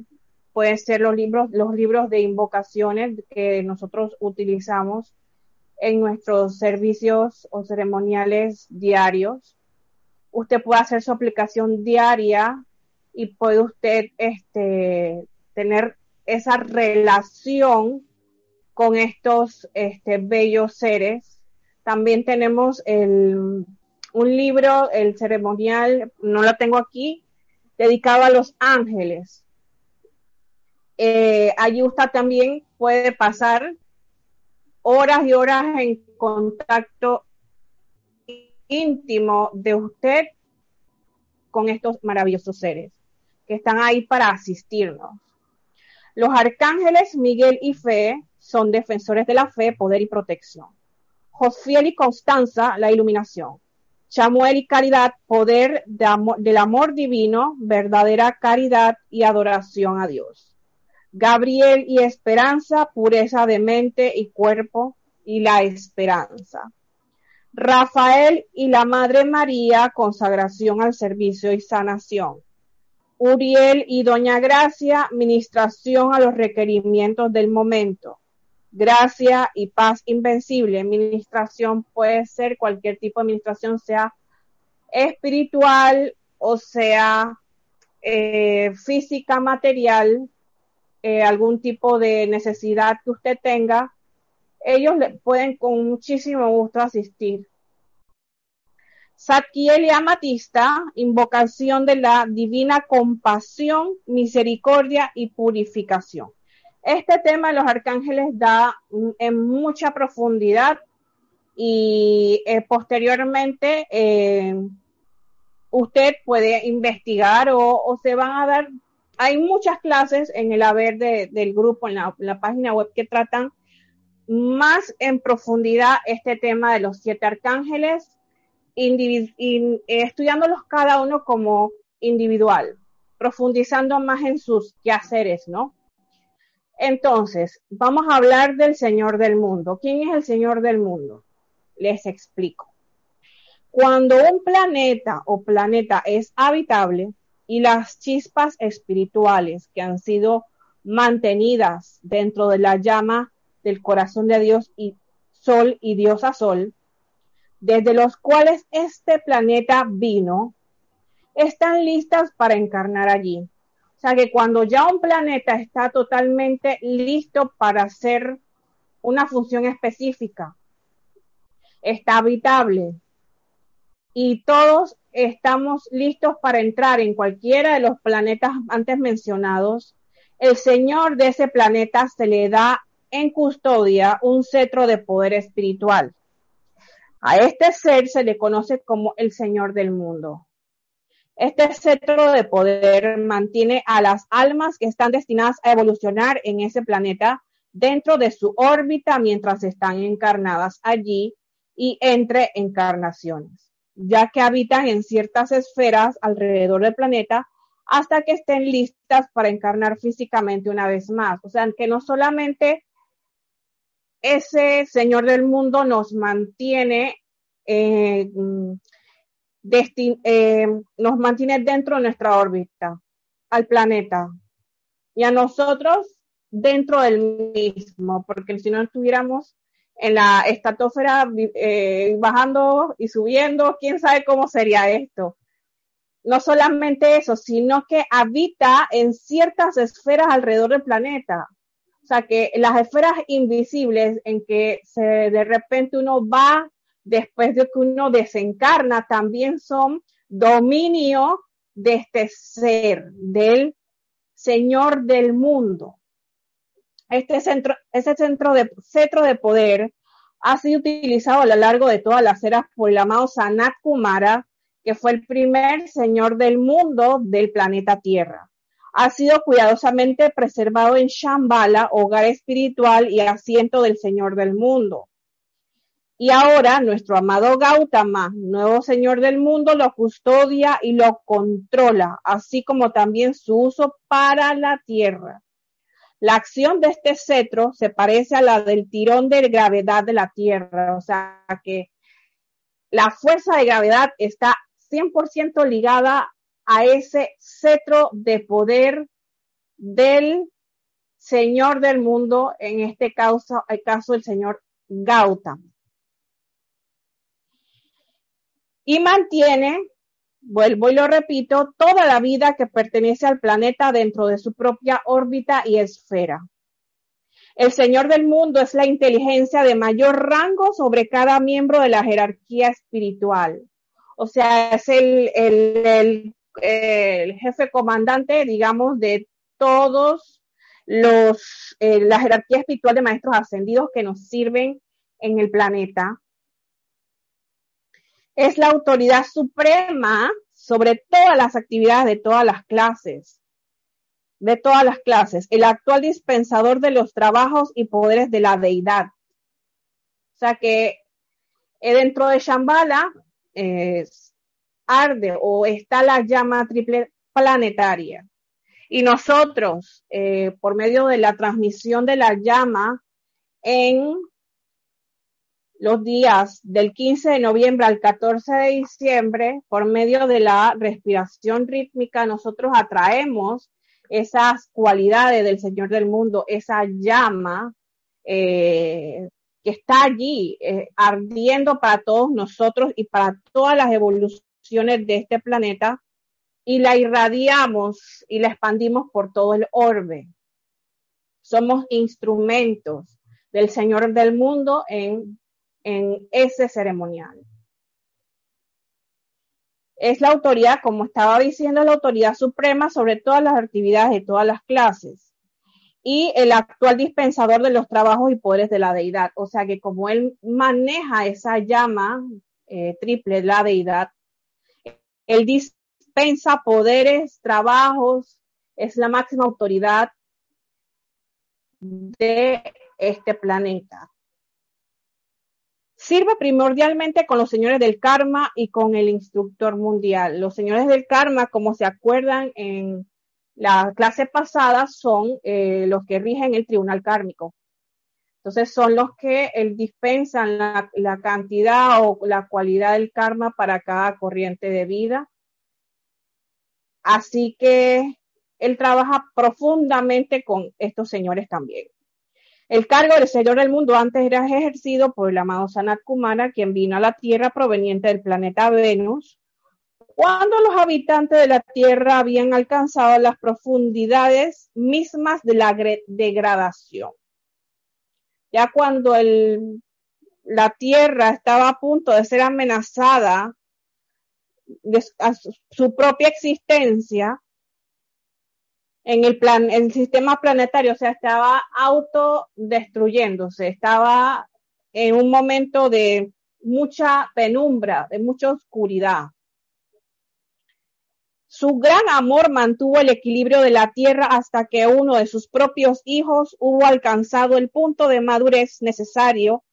pueden ser los libros, los libros de invocaciones que nosotros utilizamos en nuestros servicios o ceremoniales diarios. Usted puede hacer su aplicación diaria y puede usted este, tener esa relación con estos este, bellos seres. También tenemos el, un libro, el ceremonial, no lo tengo aquí, dedicado a los ángeles. Eh, allí usted también puede pasar horas y horas en contacto íntimo de usted con estos maravillosos seres que están ahí para asistirnos. Los arcángeles Miguel y Fe son defensores de la fe, poder y protección. Josfiel y Constanza, la iluminación. Chamuel y caridad, poder del amor divino, verdadera caridad y adoración a Dios. Gabriel y esperanza, pureza de mente y cuerpo y la esperanza. Rafael y la Madre María, consagración al servicio y sanación. Uriel y Doña Gracia, ministración a los requerimientos del momento gracia y paz invencible. Administración puede ser cualquier tipo de administración, sea espiritual o sea eh, física, material, eh, algún tipo de necesidad que usted tenga, ellos le pueden con muchísimo gusto asistir. Satkiel y Amatista, invocación de la divina compasión, misericordia y purificación. Este tema de los arcángeles da en mucha profundidad y eh, posteriormente eh, usted puede investigar o, se van a dar, hay muchas clases en el haber del grupo, en la, página web que tratan más en profundidad este tema de los siete arcángeles, estudiándolos cada uno como individual, profundizando más en sus quehaceres, ¿no? Entonces, vamos a hablar del Señor del mundo. ¿Quién es el Señor del mundo? Les explico. Cuando un planeta o planeta es habitable y las chispas espirituales que han sido mantenidas dentro de la llama del corazón de Dios y Sol y Dios a Sol, desde los cuales este planeta vino, están listas para encarnar allí. O sea que cuando ya un planeta está totalmente listo para hacer una función específica, está habitable y todos estamos listos para entrar en cualquiera de los planetas antes mencionados, el Señor de ese planeta se le da en custodia un cetro de poder espiritual. A este ser se le conoce como el Señor del mundo. Este cetro de poder mantiene a las almas que están destinadas a evolucionar en ese planeta dentro de su órbita mientras están encarnadas allí y entre encarnaciones, ya que habitan en ciertas esferas alrededor del planeta hasta que estén listas para encarnar físicamente una vez más. O sea, que no solamente ese Señor del mundo nos mantiene, eh, eh, nos mantiene dentro de nuestra órbita, al planeta, y a nosotros dentro del mismo, porque si no estuviéramos en la estratosfera eh, bajando y subiendo, quién sabe cómo sería esto. No solamente eso, sino que habita en ciertas esferas alrededor del planeta. O sea, que las esferas invisibles en que se, de repente uno va después de que uno desencarna, también son dominio de este ser, del Señor del mundo. Este centro, ese centro de, centro de poder ha sido utilizado a lo largo de todas las eras por el amado Sanat Kumara, que fue el primer señor del mundo del planeta Tierra. Ha sido cuidadosamente preservado en Shambhala, hogar espiritual y asiento del Señor del mundo. Y ahora nuestro amado Gautama, nuevo Señor del mundo, lo custodia y lo controla, así como también su uso para la Tierra. La acción de este cetro se parece a la del tirón de gravedad de la Tierra, o sea que la fuerza de gravedad está 100% ligada a ese cetro de poder del Señor del mundo, en este caso, el caso del Señor Gautama. Y mantiene vuelvo y lo repito, toda la vida que pertenece al planeta dentro de su propia órbita y esfera. El Señor del mundo es la inteligencia de mayor rango sobre cada miembro de la jerarquía espiritual. O sea, es el, jefe comandante, digamos, de todos los, eh, la jerarquía espiritual de maestros ascendidos que nos sirven en el planeta es la autoridad suprema sobre todas las actividades de todas las clases, de todas las clases, el actual dispensador de los trabajos y poderes de la deidad. O sea que eh, dentro de Shambhala arde o está la llama triple planetaria. Y nosotros, eh, por medio de la transmisión de la llama en los días del 15 de noviembre al 14 de diciembre, por medio de la respiración rítmica, nosotros atraemos esas cualidades del Señor del mundo, esa llama eh, que está allí eh, ardiendo para todos nosotros y para todas las evoluciones de este planeta y la irradiamos y la expandimos por todo el orbe. Somos instrumentos del Señor del mundo en en ese ceremonial. Es la autoridad, como estaba diciendo, la autoridad suprema sobre todas las actividades de todas las clases y el actual dispensador de los trabajos y poderes de la deidad. O sea que como él maneja esa llama eh, triple, la deidad, él dispensa poderes, trabajos, es la máxima autoridad de este planeta. Sirve primordialmente con los señores del karma y con el instructor mundial. Los señores del karma, como se acuerdan en la clase pasada, son eh, los que rigen el tribunal kármico. Entonces son los que el, dispensan la cantidad o la cualidad del karma para cada corriente de vida. Así que él trabaja profundamente con estos señores también. El cargo del Señor del mundo antes era ejercido por el amado Sanat Kumara, quien vino a la Tierra proveniente del planeta Venus, cuando los habitantes de la Tierra habían alcanzado las profundidades mismas de la degradación. Ya cuando la Tierra estaba a punto de ser amenazada de a su propia existencia, en el plan, el sistema planetario, o sea, estaba autodestruyéndose, estaba en un momento de mucha penumbra, de mucha oscuridad. Su gran amor mantuvo el equilibrio de la tierra hasta que uno de sus propios hijos hubo alcanzado el punto de madurez necesario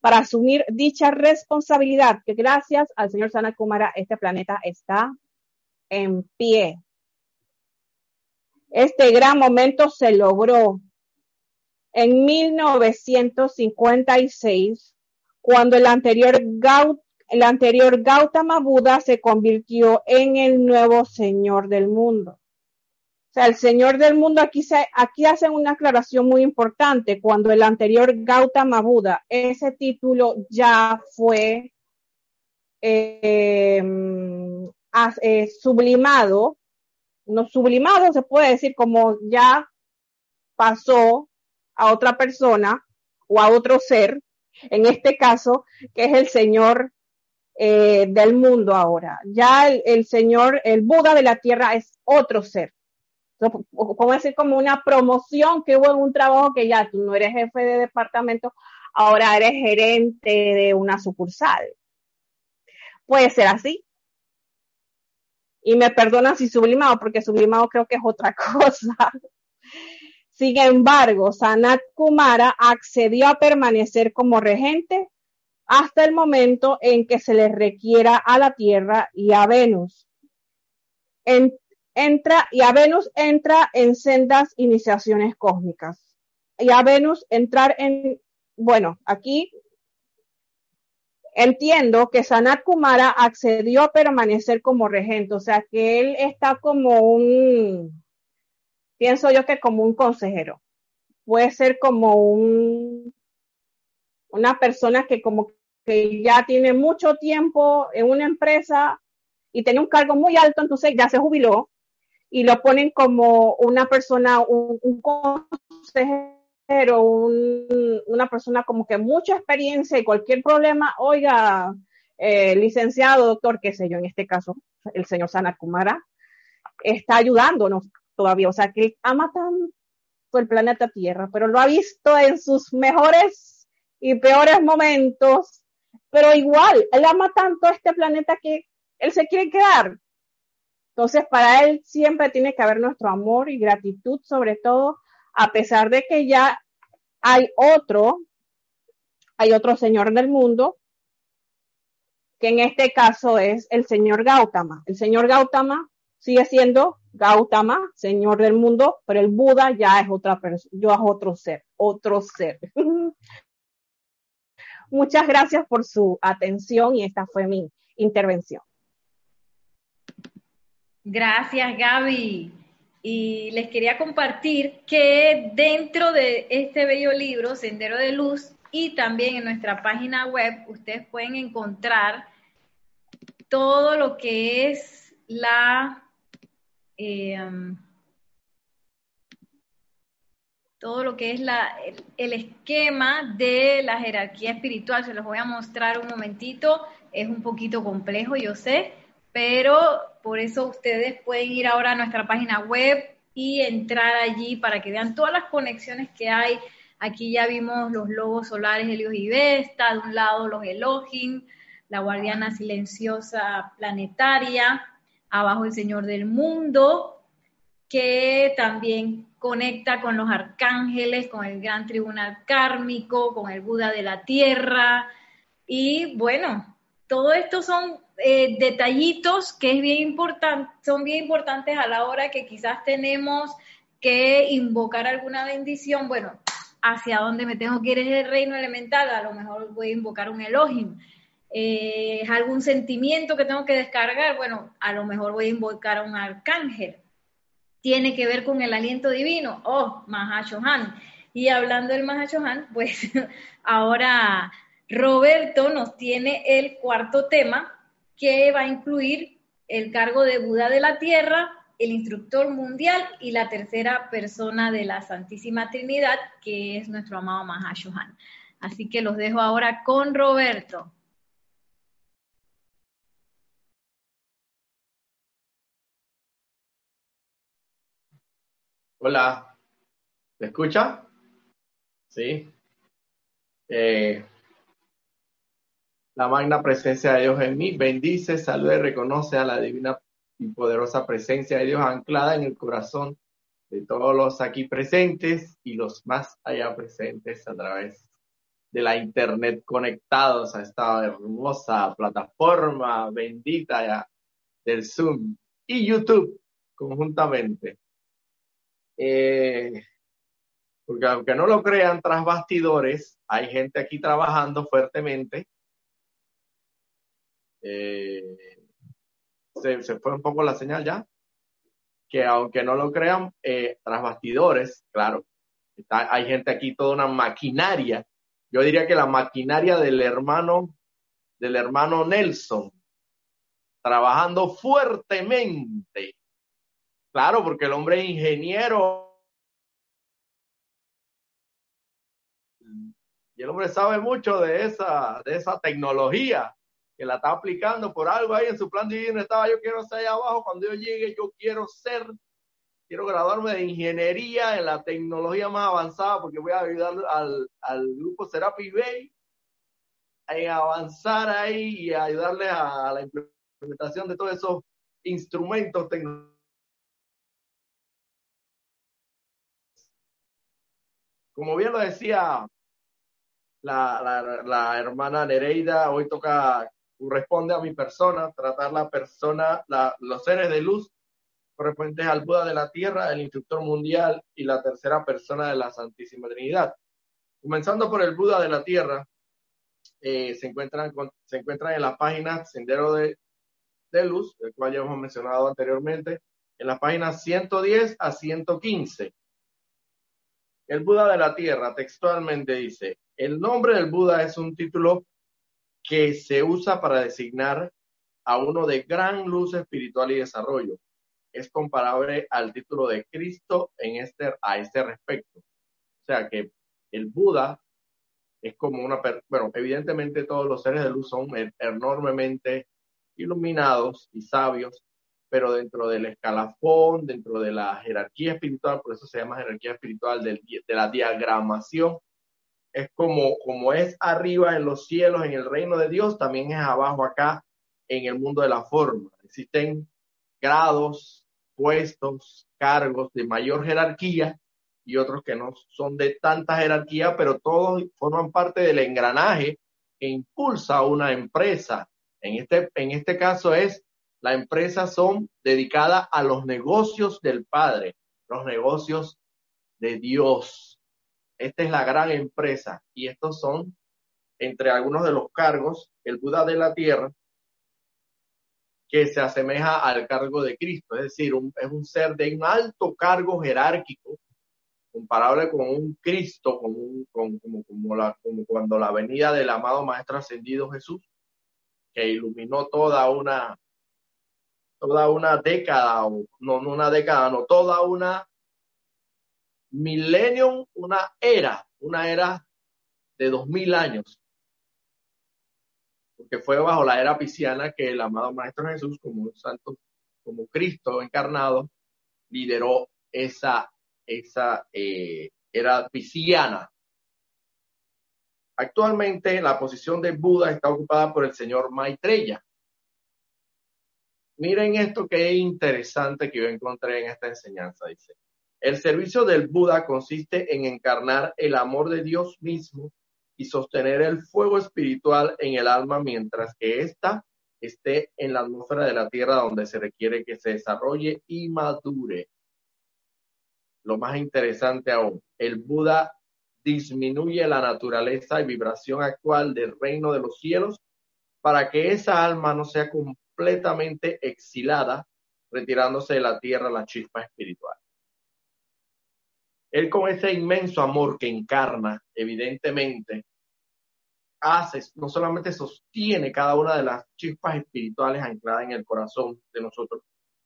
para asumir dicha responsabilidad, que gracias al señor Sana Kumara este planeta está en pie. Este gran momento se logró en 1956, cuando el anterior, el anterior Gautama Buda se convirtió en el nuevo Señor del mundo. O sea, el Señor del mundo aquí, se, aquí hacen una aclaración muy importante. Cuando el anterior Gautama Buda, ese título ya fue eh, eh, sublimado, no sublimado se puede decir como ya pasó a otra persona o a otro ser, en este caso, que es el Señor eh, del mundo ahora. Ya el, Señor, el Buda de la tierra es otro ser. Como decir, como una promoción que hubo en un trabajo que ya tú no eres jefe de departamento, ahora eres gerente de una sucursal. Puede ser así. Y me perdonan si sublimado, porque sublimado creo que es otra cosa. Sin embargo, Sanat Kumara accedió a permanecer como regente hasta el momento en que se le requiera a la Tierra y a Venus. entra, y a Venus entra en sendas iniciaciones cósmicas. Y a Venus entrar en, bueno, aquí entiendo que Sanat Kumara accedió a permanecer como regente, o sea que él está como un, pienso yo que como un consejero. Puede ser como un, una persona que como que ya tiene mucho tiempo en una empresa y tiene un cargo muy alto, entonces ya se jubiló y lo ponen como una persona, un, consejero, una persona como que mucha experiencia y cualquier problema, oiga, eh, licenciado, doctor, qué sé yo, en este caso, el señor Sanakumara, está ayudándonos todavía, o sea, que él ama tanto el planeta Tierra, pero lo ha visto en sus mejores y peores momentos, pero igual, él ama tanto este planeta que él se quiere quedar. Entonces, para él siempre tiene que haber nuestro amor y gratitud, sobre todo, a pesar de que ya hay otro, hay otro señor del mundo, que en este caso es el señor Gautama. El señor Gautama sigue siendo Gautama, señor del mundo, pero el Buda ya es otra persona, yo es otro ser, otro ser. Muchas gracias por su atención y esta fue mi intervención. Gracias, Gaby. Y les quería compartir que dentro de este bello libro, Sendero de Luz, y también en nuestra página web, ustedes pueden encontrar todo lo que es la eh, todo lo que es la, el, esquema de la jerarquía espiritual. Se los voy a mostrar un momentito. Es un poquito complejo, yo sé, pero por eso ustedes pueden ir ahora a nuestra página web y entrar allí para que vean todas las conexiones que hay. Aquí ya vimos los lobos solares Helios y Vesta, de un lado los Elohim, la guardiana silenciosa planetaria, abajo el Señor del mundo, que también conecta con los arcángeles, con el gran tribunal kármico, con el Buda de la tierra. Y bueno, todo esto son eh, detallitos que es bien importante, son bien importantes a la hora que quizás tenemos que invocar alguna bendición. Bueno, hacia dónde me tengo que ir es el reino elemental, a lo mejor voy a invocar un Elohim eh, es algún sentimiento que tengo que descargar, bueno, a lo mejor voy a invocar a un arcángel. Tiene que ver con el aliento divino, oh, Mahashohan. Y hablando del Mahashohan, pues ahora Roberto nos tiene el cuarto tema que va a incluir el cargo de Buda de la Tierra, el instructor mundial y la tercera persona de la Santísima Trinidad, que es nuestro amado Mahashohan. Así que los dejo ahora con Roberto. Hola, ¿me escucha? Sí. Eh, la magna presencia de Dios en mí bendice, saluda y reconoce a la divina y poderosa presencia de Dios anclada en el corazón de todos los aquí presentes y los más allá presentes a través de la internet conectados a esta hermosa plataforma bendita del Zoom y YouTube conjuntamente. Eh, porque aunque no lo crean tras bastidores, hay gente aquí trabajando fuertemente. Eh, se, fue un poco la señal ya. Que aunque no lo crean, eh, tras bastidores, claro, hay gente aquí, toda una maquinaria. Yo diría que la maquinaria del hermano, del hermano Nelson, trabajando fuertemente. Claro, porque el hombre es ingeniero y el hombre sabe mucho de esa, de esa tecnología que la está aplicando por algo ahí en su plan divino. Estaba yo quiero ser allá abajo, cuando yo llegue yo quiero ser, quiero graduarme de ingeniería en la tecnología más avanzada porque voy a ayudar al, al grupo Serapi Bay a avanzar ahí y a ayudarle a, la implementación de todos esos instrumentos tecnológicos. Como bien lo decía la, la, hermana Nereida, hoy toca, corresponde a mi persona, tratar la persona, los seres de luz correspondientes al Buda de la Tierra, el instructor mundial y la tercera persona de la Santísima Trinidad. Comenzando por el Buda de la Tierra, eh, se, encuentran se encuentran en la página Sendero de, de Luz, el cual ya hemos mencionado anteriormente, en las páginas 110 a 115. El Buda de la Tierra textualmente dice, el nombre del Buda es un título que se usa para designar a uno de gran luz espiritual y desarrollo. Es comparable al título de Cristo en este, a este respecto. O sea que el Buda es como una, bueno, evidentemente todos los seres de luz son enormemente iluminados y sabios, pero dentro del escalafón, dentro de la jerarquía espiritual, por eso se llama jerarquía espiritual de la diagramación, es como, como es arriba en los cielos, en el reino de Dios, también es abajo acá en el mundo de la forma. Existen grados, puestos, cargos de mayor jerarquía y otros que no son de tanta jerarquía, pero todos forman parte del engranaje que impulsa una empresa. En este, en este caso es, la empresa son dedicadas a los negocios del Padre, los negocios de Dios. Esta es la gran empresa. Y estos son, entre algunos de los cargos, el Buda de la Tierra, que se asemeja al cargo de Cristo, es decir, es un ser de un alto cargo jerárquico, comparable con un Cristo, como, como, como, la, como cuando la venida del amado Maestro Ascendido Jesús, que iluminó toda una, toda una década, o no, no una década, no, toda una millennium, una era, una era de dos mil años. Porque fue bajo la era pisciana que el amado Maestro Jesús, como un santo, como Cristo encarnado, lideró esa, esa eh, era pisciana. Actualmente la posición de Buda está ocupada por el señor Maitreya. Miren esto que es interesante que yo encontré en esta enseñanza, dice. El servicio del Buda consiste en encarnar el amor de Dios mismo y sostener el fuego espiritual en el alma mientras que ésta esté en la atmósfera de la Tierra donde se requiere que se desarrolle y madure. Lo más interesante aún, el Buda disminuye la naturaleza y vibración actual del reino de los cielos para que esa alma no sea completamente exilada, retirándose de la tierra la chispa espiritual. Él con ese inmenso amor que encarna, evidentemente, hace, no solamente sostiene cada una de las chispas espirituales ancladas en el corazón de nosotros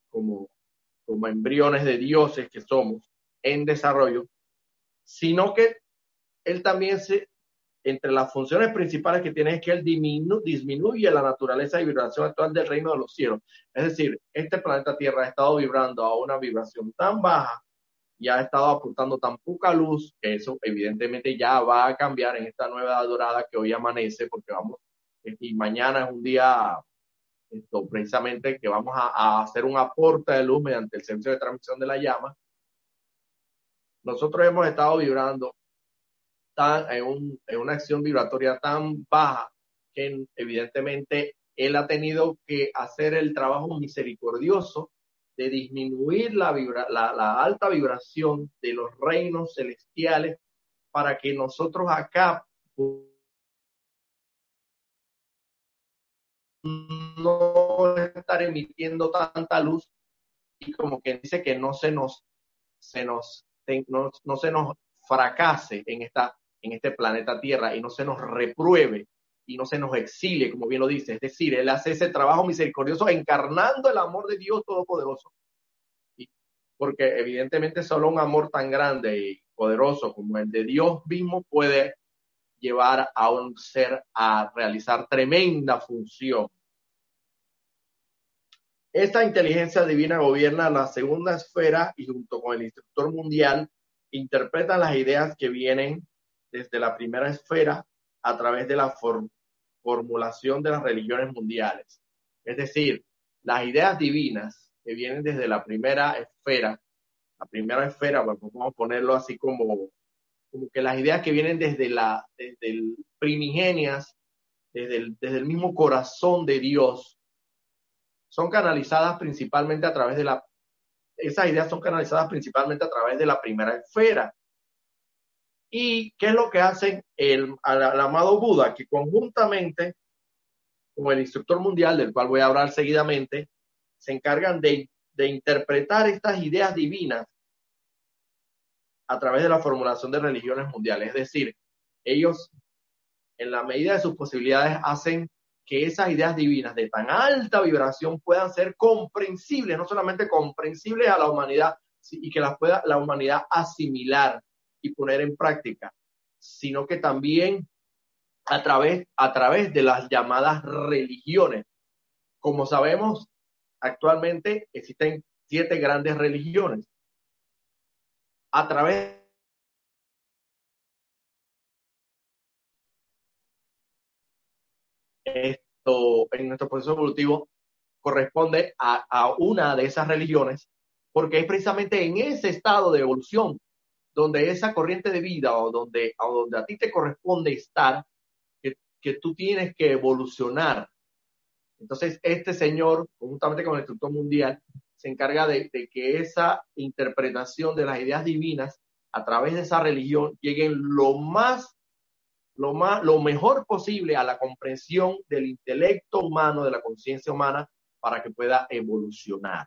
como, como embriones de dioses que somos en desarrollo, sino que él también se, entre las funciones principales que tiene es que él disminuye la naturaleza y vibración actual del reino de los cielos. Es decir, este planeta Tierra ha estado vibrando a una vibración tan baja ya ha estado aportando tan poca luz que eso evidentemente ya va a cambiar en esta nueva edad dorada que hoy amanece porque vamos y mañana es un día precisamente que vamos a, hacer un aporte de luz mediante el servicio de transmisión de la llama. Nosotros hemos estado vibrando en una acción vibratoria tan baja que evidentemente él ha tenido que hacer el trabajo misericordioso de disminuir la, vibra, la, la, alta vibración de los reinos celestiales para que nosotros acá no estar emitiendo tanta luz y como que dice que no se nos se nos no, no se nos fracase en esta en este planeta Tierra y no se nos repruebe y no se nos exilie, como bien lo dice. Es decir, Él hace ese trabajo misericordioso encarnando el amor de Dios Todopoderoso. Y porque evidentemente solo un amor tan grande y poderoso como el de Dios mismo puede llevar a un ser a realizar tremenda función. Esta inteligencia divina gobierna la segunda esfera y junto con el instructor mundial interpreta las ideas que vienen desde la primera esfera a través de la for formulación de las religiones mundiales. Es decir, las ideas divinas que vienen desde la primera esfera, la primera esfera, pues vamos a ponerlo así como, como que las ideas que vienen desde la, desde el primigenias, desde el, desde el mismo corazón de Dios, son canalizadas principalmente a través de la, esas ideas son canalizadas principalmente a través de la primera esfera, ¿Y qué es lo que hace el, al, amado Buda? Que conjuntamente con el instructor mundial, del cual voy a hablar seguidamente, se encargan de, de interpretar estas ideas divinas a través de la formulación de religiones mundiales. Es decir, ellos, en la medida de sus posibilidades, hacen que esas ideas divinas de tan alta vibración puedan ser comprensibles, no solamente comprensibles a la humanidad, y que las pueda la humanidad asimilar y poner en práctica, sino que también a través, a través de las llamadas religiones. Como sabemos, actualmente existen siete grandes religiones. A través esto en nuestro proceso evolutivo corresponde a, a, una de esas religiones, porque es precisamente en ese estado de evolución donde esa corriente de vida o donde, o donde a ti te corresponde estar, que, que tú tienes que evolucionar. Entonces, este señor, conjuntamente con el instructor mundial, se encarga de, de, que esa interpretación de las ideas divinas a través de esa religión lleguen lo más, lo más, lo mejor posible a la comprensión del intelecto humano, de la conciencia humana, para que pueda evolucionar.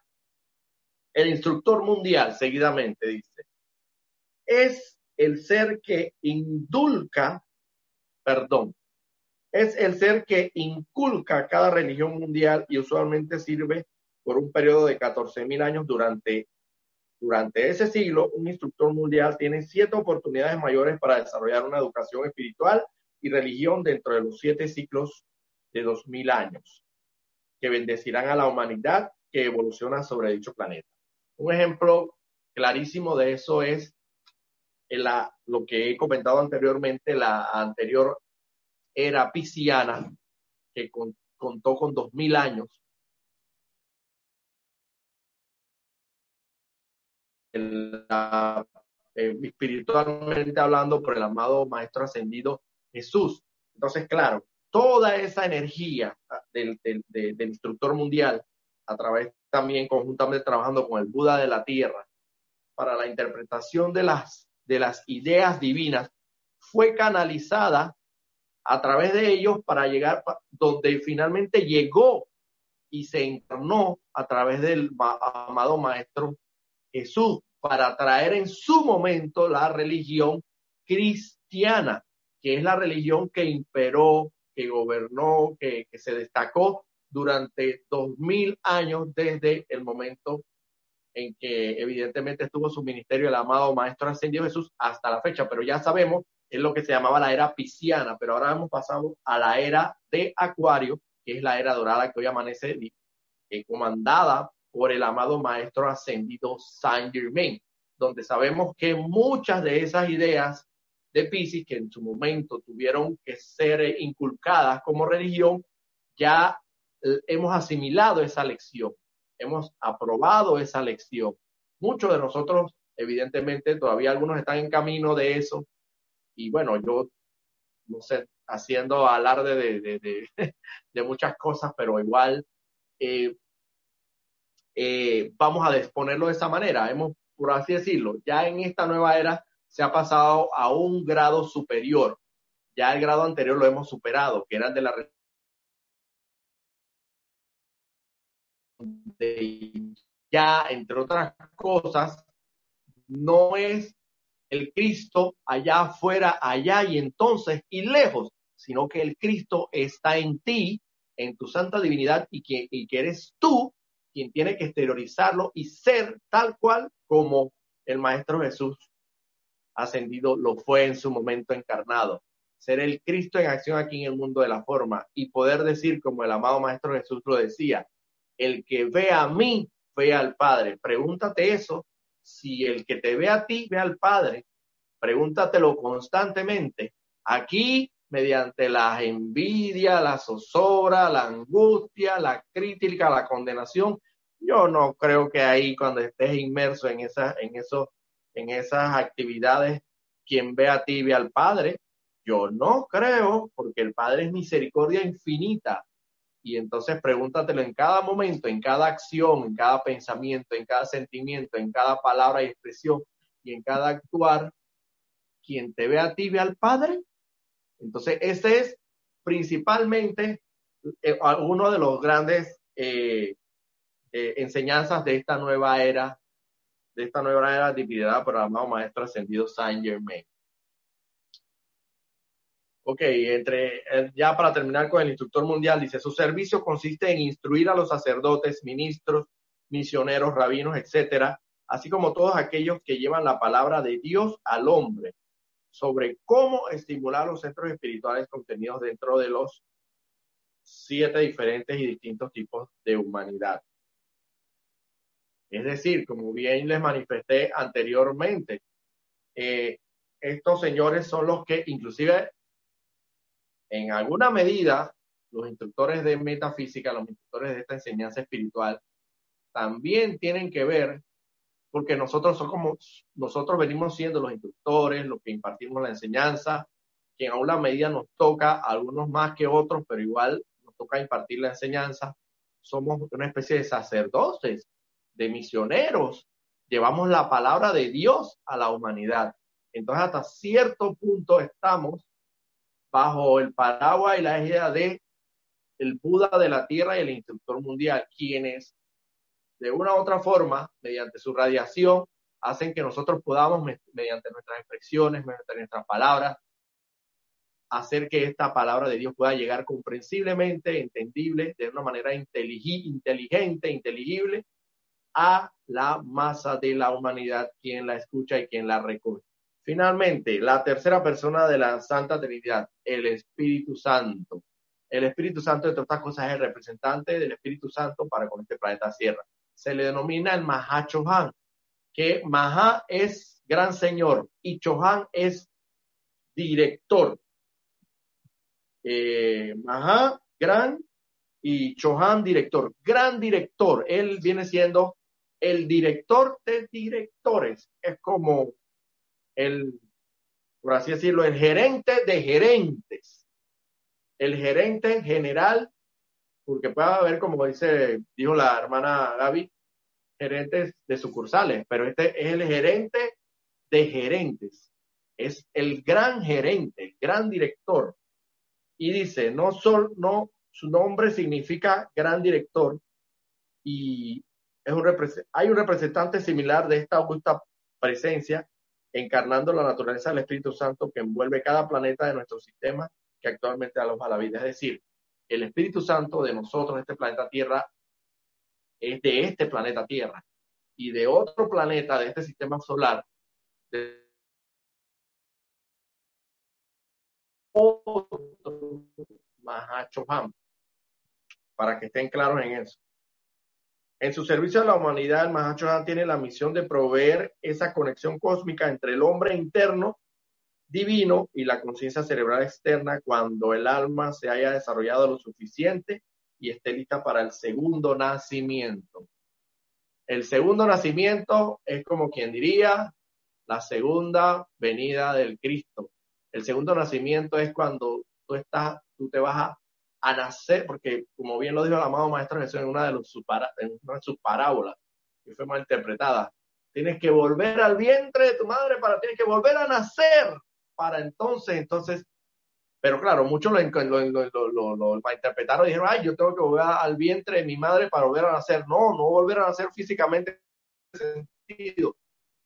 El instructor mundial, seguidamente, dice, es el ser que indulca, perdón, es el ser que inculca cada religión mundial y usualmente sirve por un periodo de 14 mil años durante, durante ese siglo. Un instructor mundial tiene siete oportunidades mayores para desarrollar una educación espiritual y religión dentro de los siete ciclos de dos mil años que bendecirán a la humanidad que evoluciona sobre dicho planeta. Un ejemplo clarísimo de eso es lo que he comentado anteriormente, la anterior era pisciana, que con, contó con dos mil años. La, eh, espiritualmente hablando por el amado Maestro Ascendido Jesús. Entonces, claro, toda esa energía del, del, del instructor mundial, a través también conjuntamente trabajando con el Buda de la Tierra, para la interpretación de las de las ideas divinas fue canalizada a través de ellos para llegar donde finalmente llegó y se encarnó a través del amado Maestro Jesús para traer en su momento la religión cristiana, que es la religión que imperó, que gobernó, que, que se destacó durante dos mil años desde el momento en que evidentemente estuvo su ministerio el amado Maestro Ascendido Jesús hasta la fecha, pero ya sabemos, es lo que se llamaba la era pisciana, pero ahora hemos pasado a la era de Acuario, que es la era dorada que hoy amanece eh, comandada por el amado Maestro Ascendido Saint Germain, donde sabemos que muchas de esas ideas de Pisces que en su momento tuvieron que ser inculcadas como religión, ya hemos asimilado esa lección, hemos aprobado esa lección. Muchos de nosotros, evidentemente, todavía algunos están en camino de eso. Y bueno, yo, no sé, haciendo alarde de, de, de, muchas cosas, pero igual eh, eh, vamos a exponerlo de esa manera. Hemos, por así decirlo, ya en esta nueva era se ha pasado a un grado superior. Ya el grado anterior lo hemos superado, que era el de la ya, entre otras cosas, no es el Cristo allá afuera, allá y entonces y lejos, sino que el Cristo está en ti, en tu santa divinidad y que, y que eres tú quien tiene que exteriorizarlo y ser tal cual como el Maestro Jesús ascendido lo fue en su momento encarnado. Ser el Cristo en acción aquí en el mundo de la forma y poder decir como el amado Maestro Jesús lo decía, el que ve a mí, ve al Padre. Pregúntate eso, si el que te ve a ti, ve al Padre. Pregúntatelo constantemente. Aquí, mediante la envidia, la zozobra, la angustia, la crítica, la condenación, yo no creo que ahí cuando estés inmerso en esas, en esos, en esas actividades, quien ve a ti ve al Padre. Yo no creo, porque el Padre es misericordia infinita. Y entonces pregúntatelo en cada momento, en cada acción, en cada pensamiento, en cada sentimiento, en cada palabra y expresión y en cada actuar, quien te ve a ti ve al Padre. Entonces, ese es principalmente eh, uno de los grandes eh, eh, enseñanzas de esta nueva era, de esta nueva era dividida por el amado Maestro Ascendido Saint Germain. Ok, entre, eh, ya para terminar con el instructor mundial, dice, su servicio consiste en instruir a los sacerdotes, ministros, misioneros, rabinos, etcétera, así como todos aquellos que llevan la palabra de Dios al hombre sobre cómo estimular los centros espirituales contenidos dentro de los siete diferentes y distintos tipos de humanidad. Es decir, como bien les manifesté anteriormente, eh, estos señores son los que inclusive en alguna medida, los instructores de metafísica, los instructores de esta enseñanza espiritual, también tienen que ver, porque nosotros somos nosotros venimos siendo los instructores, los que impartimos la enseñanza, que en alguna medida nos toca, algunos más que otros, pero igual nos toca impartir la enseñanza. Somos una especie de sacerdotes, de misioneros, llevamos la palabra de Dios a la humanidad. Entonces, hasta cierto punto estamos bajo el paraguas y la idea de el Buda de la Tierra y el instructor mundial, quienes de una u otra forma, mediante su radiación, hacen que nosotros podamos, mediante nuestras expresiones, mediante nuestras palabras, hacer que esta palabra de Dios pueda llegar comprensiblemente, entendible, de una manera inteligente, inteligible, a la masa de la humanidad, quien la escucha y quien la recoge. Finalmente, la tercera persona de la Santa Trinidad, el Espíritu Santo. El Espíritu Santo, entre otras cosas, es el representante del Espíritu Santo para con este planeta Tierra. Se le denomina el Maha Chohan, que Maha es gran señor y Chohan es director. Eh, Maha, gran, y Chohan, director. Gran director. Él viene siendo el director de directores. Es como el, por así decirlo, el gerente de gerentes, el gerente general, porque puede haber, como dice, dijo la hermana Gaby, gerentes de sucursales, pero este es el gerente de gerentes, es el gran gerente, el gran director. Y dice, no solo, no, su nombre significa gran director. Y es un hay un representante similar de esta augusta presencia encarnando la naturaleza del Espíritu Santo que envuelve cada planeta de nuestro sistema que actualmente aloja la vida. Es decir, el Espíritu Santo de nosotros, este planeta Tierra, es de este planeta Tierra y de otro planeta de este sistema solar, de otro para que estén claros en eso. En su servicio a la humanidad, el Mahachohan tiene la misión de proveer esa conexión cósmica entre el hombre interno divino y la conciencia cerebral externa cuando el alma se haya desarrollado lo suficiente y esté lista para el segundo nacimiento. El segundo nacimiento es como quien diría la segunda venida del Cristo. El segundo nacimiento es cuando tú estás, tú te vas a, nacer, porque como bien lo dijo el amado Maestro Jesús en una de, los, en una de sus parábolas, que fue mal interpretada, tienes que volver al vientre de tu madre para, tienes que volver a nacer para entonces, entonces, pero claro, muchos lo, lo, lo, interpretaron dijeron, ay, yo tengo que volver al vientre de mi madre para volver a nacer. No, no volver a nacer físicamente en sentido,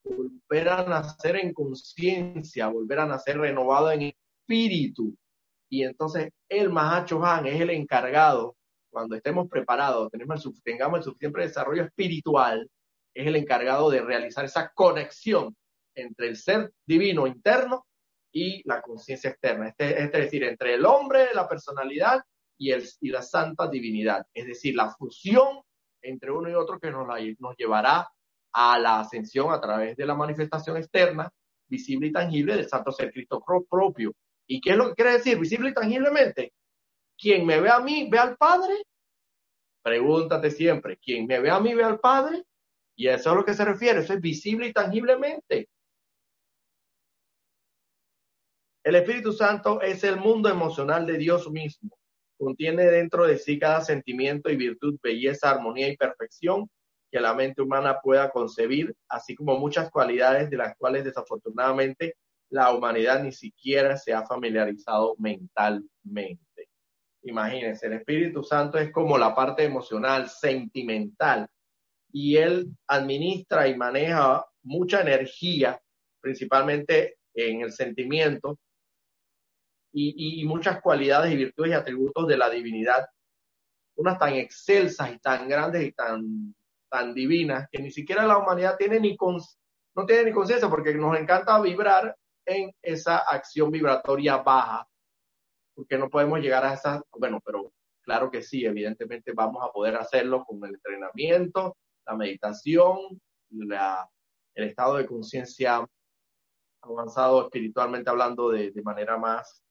volver a nacer en conciencia, volver a nacer renovado en espíritu. Y entonces el Mahacho Han es el encargado, cuando estemos preparados, tenemos el, tengamos el suficiente desarrollo espiritual, es el encargado de realizar esa conexión entre el ser divino interno y la conciencia externa, este, es decir, entre el hombre, la personalidad y la santa divinidad, es decir, la fusión entre uno y otro que nos, nos llevará a la ascensión a través de la manifestación externa, visible y tangible del Santo Ser Cristo propio. ¿Y qué es lo que quiere decir visible y tangiblemente? Quien me ve a mí, ve al Padre. Pregúntate siempre, quien me ve a mí, ve al Padre. Y eso es a lo que se refiere, eso es visible y tangiblemente. El Espíritu Santo es el mundo emocional de Dios mismo. Contiene dentro de sí cada sentimiento y virtud, belleza, armonía y perfección que la mente humana pueda concebir, así como muchas cualidades de las cuales desafortunadamente la humanidad ni siquiera se ha familiarizado mentalmente. Imagínense, el Espíritu Santo es como la parte emocional, sentimental, y él administra y maneja mucha energía, principalmente en el sentimiento, y, muchas cualidades y virtudes y atributos de la divinidad, unas tan excelsas y tan grandes y tan tan divinas que ni siquiera la humanidad tiene ni no tiene ni conciencia porque nos encanta vibrar en esa acción vibratoria baja, porque no podemos llegar a esa, bueno, pero claro que sí, evidentemente vamos a poder hacerlo con el entrenamiento, la meditación, la, el estado de conciencia avanzado espiritualmente hablando de, de manera más,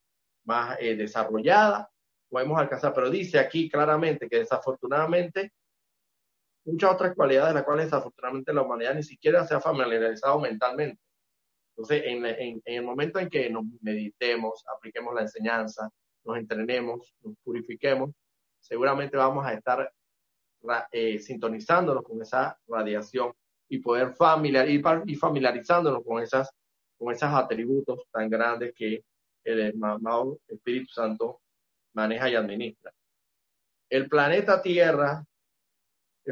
más eh, desarrollada, podemos alcanzar, pero dice aquí claramente que desafortunadamente muchas otras cualidades de las cuales desafortunadamente la humanidad ni siquiera se ha familiarizado mentalmente. Entonces, en, el momento en que nos meditemos, apliquemos la enseñanza, nos entrenemos, nos purifiquemos, seguramente vamos a estar eh, sintonizándonos con esa radiación y poder familiar, ir, familiarizándonos con esas con esos atributos tan grandes que el Espíritu Santo maneja y administra. El planeta Tierra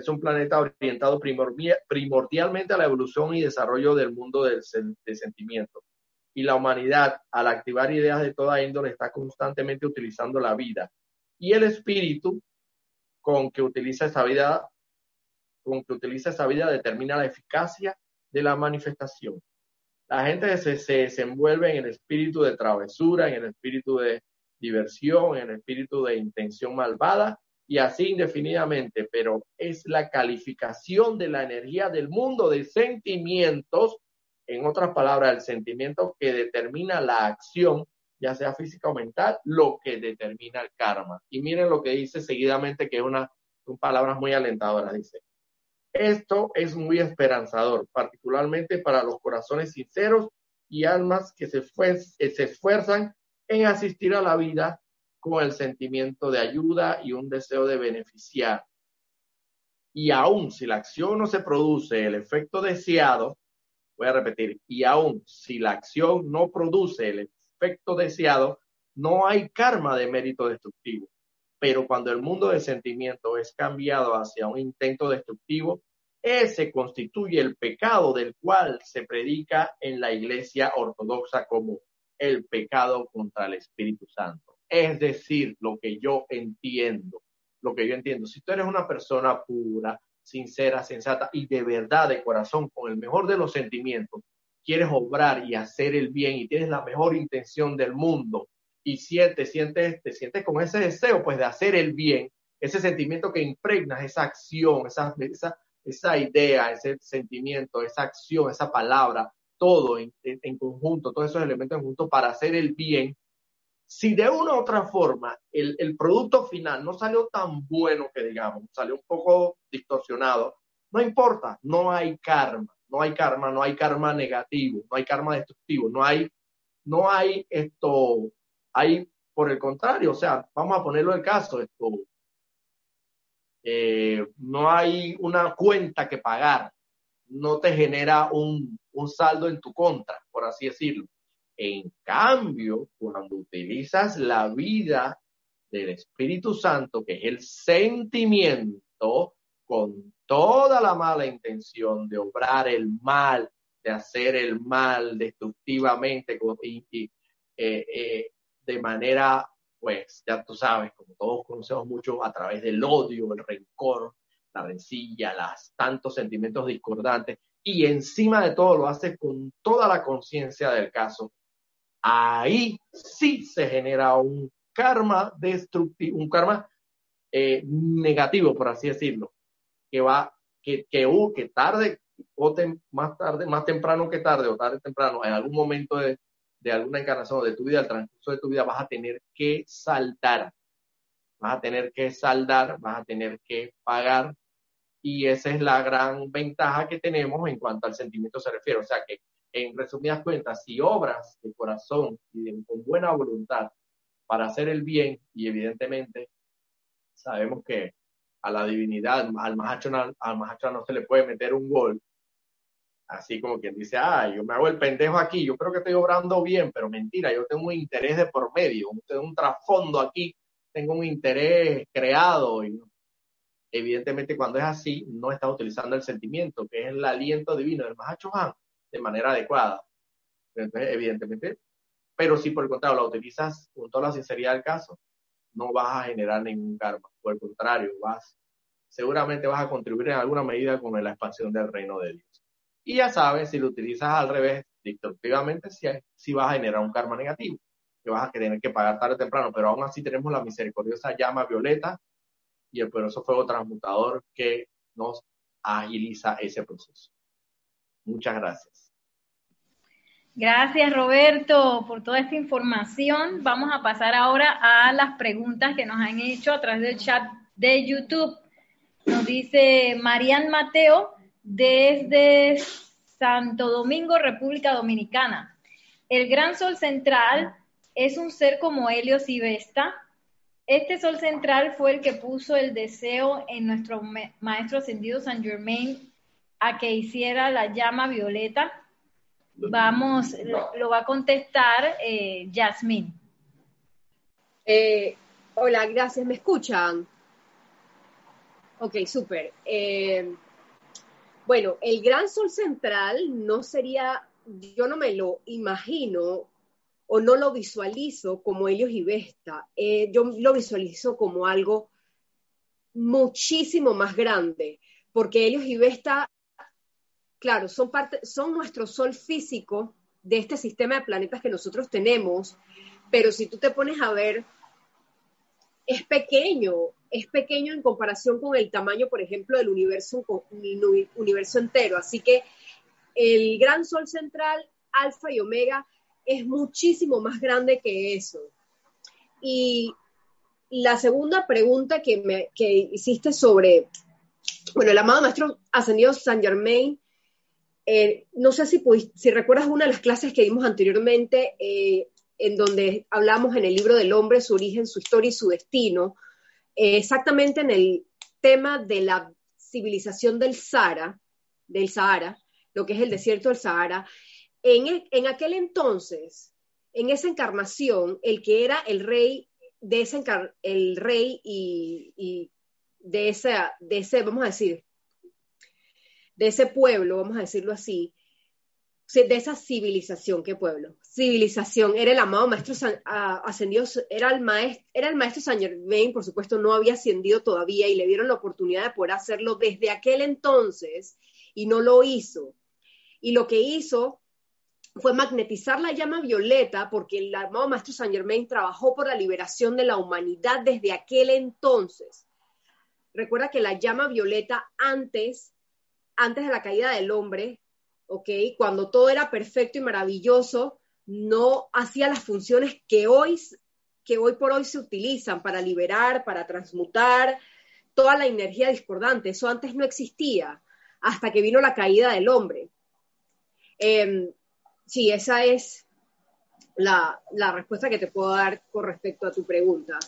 es un planeta orientado primordialmente a la evolución y desarrollo del mundo del, sentimiento. Y la humanidad, al activar ideas de toda índole, está constantemente utilizando la vida. Y el espíritu con que utiliza esa vida, con que utiliza esa vida, determina la eficacia de la manifestación. La gente se, se desenvuelve en el espíritu de travesura, en el espíritu de diversión, en el espíritu de intención malvada y así indefinidamente, pero es la calificación de la energía del mundo de sentimientos, en otras palabras, el sentimiento que determina la acción, ya sea física o mental, lo que determina el karma. Y miren lo que dice seguidamente, que es una, son palabras muy alentadoras, dice. Esto es muy esperanzador, particularmente para los corazones sinceros y almas que se, se esfuerzan en asistir a la vida con el sentimiento de ayuda y un deseo de beneficiar. Y aún si la acción no se produce el efecto deseado, voy a repetir, y aún si la acción no produce el efecto deseado, no hay karma de mérito destructivo. Pero cuando el mundo de sentimiento es cambiado hacia un intento destructivo, ese constituye el pecado del cual se predica en la iglesia ortodoxa como el pecado contra el Espíritu Santo. Es decir, lo que yo entiendo, lo que yo entiendo. Si tú eres una persona pura, sincera, sensata y de verdad, de corazón, con el mejor de los sentimientos, quieres obrar y hacer el bien y tienes la mejor intención del mundo y sientes, sientes, te sientes con ese deseo, pues, de hacer el bien, ese sentimiento que impregnas esa acción, esa, esa, esa idea, ese sentimiento, esa acción, esa palabra, todo en, conjunto, todos esos elementos en conjunto para hacer el bien, si de una u otra forma el, producto final no salió tan bueno que digamos, salió un poco distorsionado, no importa, no hay karma, no hay karma, no hay karma negativo, no hay karma destructivo, no hay, no hay esto, hay por el contrario, o sea, vamos a ponerlo el caso, esto, eh, no hay una cuenta que pagar, no te genera un saldo en tu contra, por así decirlo. En cambio, cuando utilizas la vida del Espíritu Santo, que es el sentimiento, con toda la mala intención de obrar el mal, de hacer el mal destructivamente y, eh, eh, de manera, pues ya tú sabes, como todos conocemos mucho, a través del odio, el rencor, la rencilla, las tantos sentimientos discordantes, y encima de todo lo haces con toda la conciencia del caso, ahí sí se genera un karma destructivo, un karma eh, negativo, por así decirlo, que va, que, que, uh, que tarde o más tarde, más temprano que tarde o tarde temprano, en algún momento de, alguna encarnación de tu vida, el transcurso de tu vida, vas a tener que saltar, vas a tener que saldar, vas a tener que pagar y esa es la gran ventaja que tenemos en cuanto al sentimiento se refiere. O sea que en resumidas cuentas, si obras de corazón y con buena voluntad para hacer el bien, y evidentemente sabemos que a la divinidad, al mahacho, al no se le puede meter un gol, así como quien dice, ah, yo me hago el pendejo aquí, yo creo que estoy obrando bien, pero mentira, yo tengo un interés de por medio, tengo un trasfondo aquí, tengo un interés creado y evidentemente cuando es así, no estás utilizando el sentimiento, que es el aliento divino del Mahacho Han, de manera adecuada. Entonces, evidentemente, pero si por el contrario la utilizas con toda la sinceridad del caso, no vas a generar ningún karma. Por el contrario, vas, seguramente vas a contribuir en alguna medida con la expansión del reino de Dios. Y ya sabes, si lo utilizas al revés, destructivamente, si, si vas a generar un karma negativo, que vas a tener que pagar tarde o temprano, pero aún así tenemos la misericordiosa llama violeta y el poderoso fuego transmutador que nos agiliza ese proceso. Muchas gracias. Gracias Roberto por toda esta información. Vamos a pasar ahora a las preguntas que nos han hecho a través del chat de YouTube. Nos dice Marian Mateo desde Santo Domingo, República Dominicana. El gran sol central es un ser como Helios y Vesta. Este sol central fue el que puso el deseo en nuestro maestro ascendido San Germain a que hiciera la llama violeta? Vamos, lo, va a contestar eh, Yasmín. Eh, hola, gracias. ¿Me escuchan? Ok, súper. Eh, bueno, el gran sol central no sería, yo no me lo imagino o no lo visualizo como Helios y Vesta. yo lo visualizo como algo muchísimo más grande, porque Helios y Vesta claro, son, parte, son nuestro sol físico de este sistema de planetas que nosotros tenemos, pero si tú te pones a ver, es pequeño, es pequeño en comparación con el tamaño, por ejemplo, del universo, universo entero. Así que el gran sol central, alfa y omega, es muchísimo más grande que eso. Y la segunda pregunta que, me, que hiciste sobre, bueno, el amado maestro ascendido San Germain eh, no sé si, si recuerdas una de las clases que dimos anteriormente, eh, en donde hablamos en el libro del hombre, su origen, su historia y su destino, eh, exactamente en el tema de la civilización del Sahara, del Sahara, lo que es el desierto del Sahara. En, en aquel entonces, en esa encarnación, el que era el rey de ese, el rey y, y de, esa, de ese, vamos a decir, de ese pueblo, vamos a decirlo así, de esa civilización, ¿qué pueblo? Civilización, era el amado maestro ascendido, era el, maestro, era el maestro San Germain, por supuesto, no había ascendido todavía y le dieron la oportunidad de poder hacerlo desde aquel entonces y no lo hizo. Y lo que hizo fue magnetizar la llama violeta porque el amado maestro San Germain trabajó por la liberación de la humanidad desde aquel entonces. Recuerda que la llama violeta antes antes de la caída del hombre, ¿ok? Cuando todo era perfecto y maravilloso, no hacía las funciones que hoy que hoy por hoy se utilizan para liberar, para transmutar toda la energía discordante. Eso antes no existía hasta que vino la caída del hombre. Em, sí, esa es la, la respuesta que te puedo dar con respecto a tu pregunta.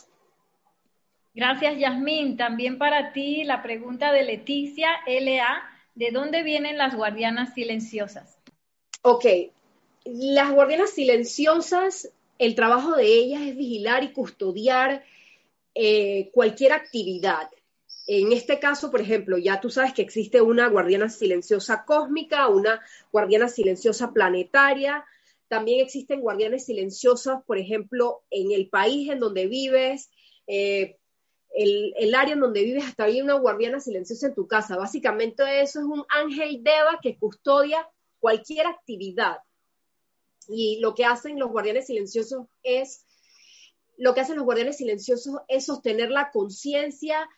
Gracias, Yasmín. También para ti la pregunta de Leticia LA, ¿de dónde vienen las guardianas silenciosas? Ok, las guardianas silenciosas, el trabajo de ellas es vigilar y custodiar eh, cualquier actividad. En este caso, por ejemplo, ya tú sabes que existe una guardiana silenciosa cósmica, una guardiana silenciosa planetaria. También existen guardianes silenciosas, por ejemplo, en el país en donde vives, eh, el, área en donde vives, hasta hay una guardiana silenciosa en tu casa. Básicamente eso es un ángel deva que custodia cualquier actividad. Y lo que hacen los guardianes silenciosos es, lo que hacen los guardianes silenciosos es sostener la conciencia,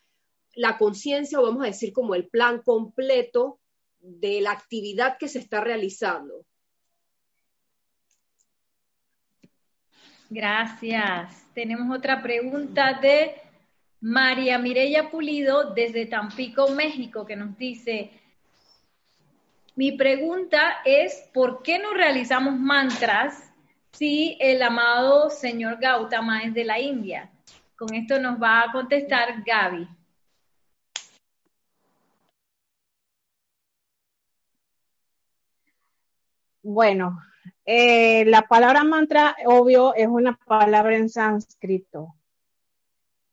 la conciencia, o vamos a decir como el plan completo de la actividad que se está realizando. Gracias. Tenemos otra pregunta de María Mireya Pulido desde Tampico, México, que nos dice, mi pregunta es, ¿por qué no realizamos mantras si el amado señor Gautama es de la India? Con esto nos va a contestar Gaby. Bueno, eh, la palabra mantra, obvio, es una palabra en sánscrito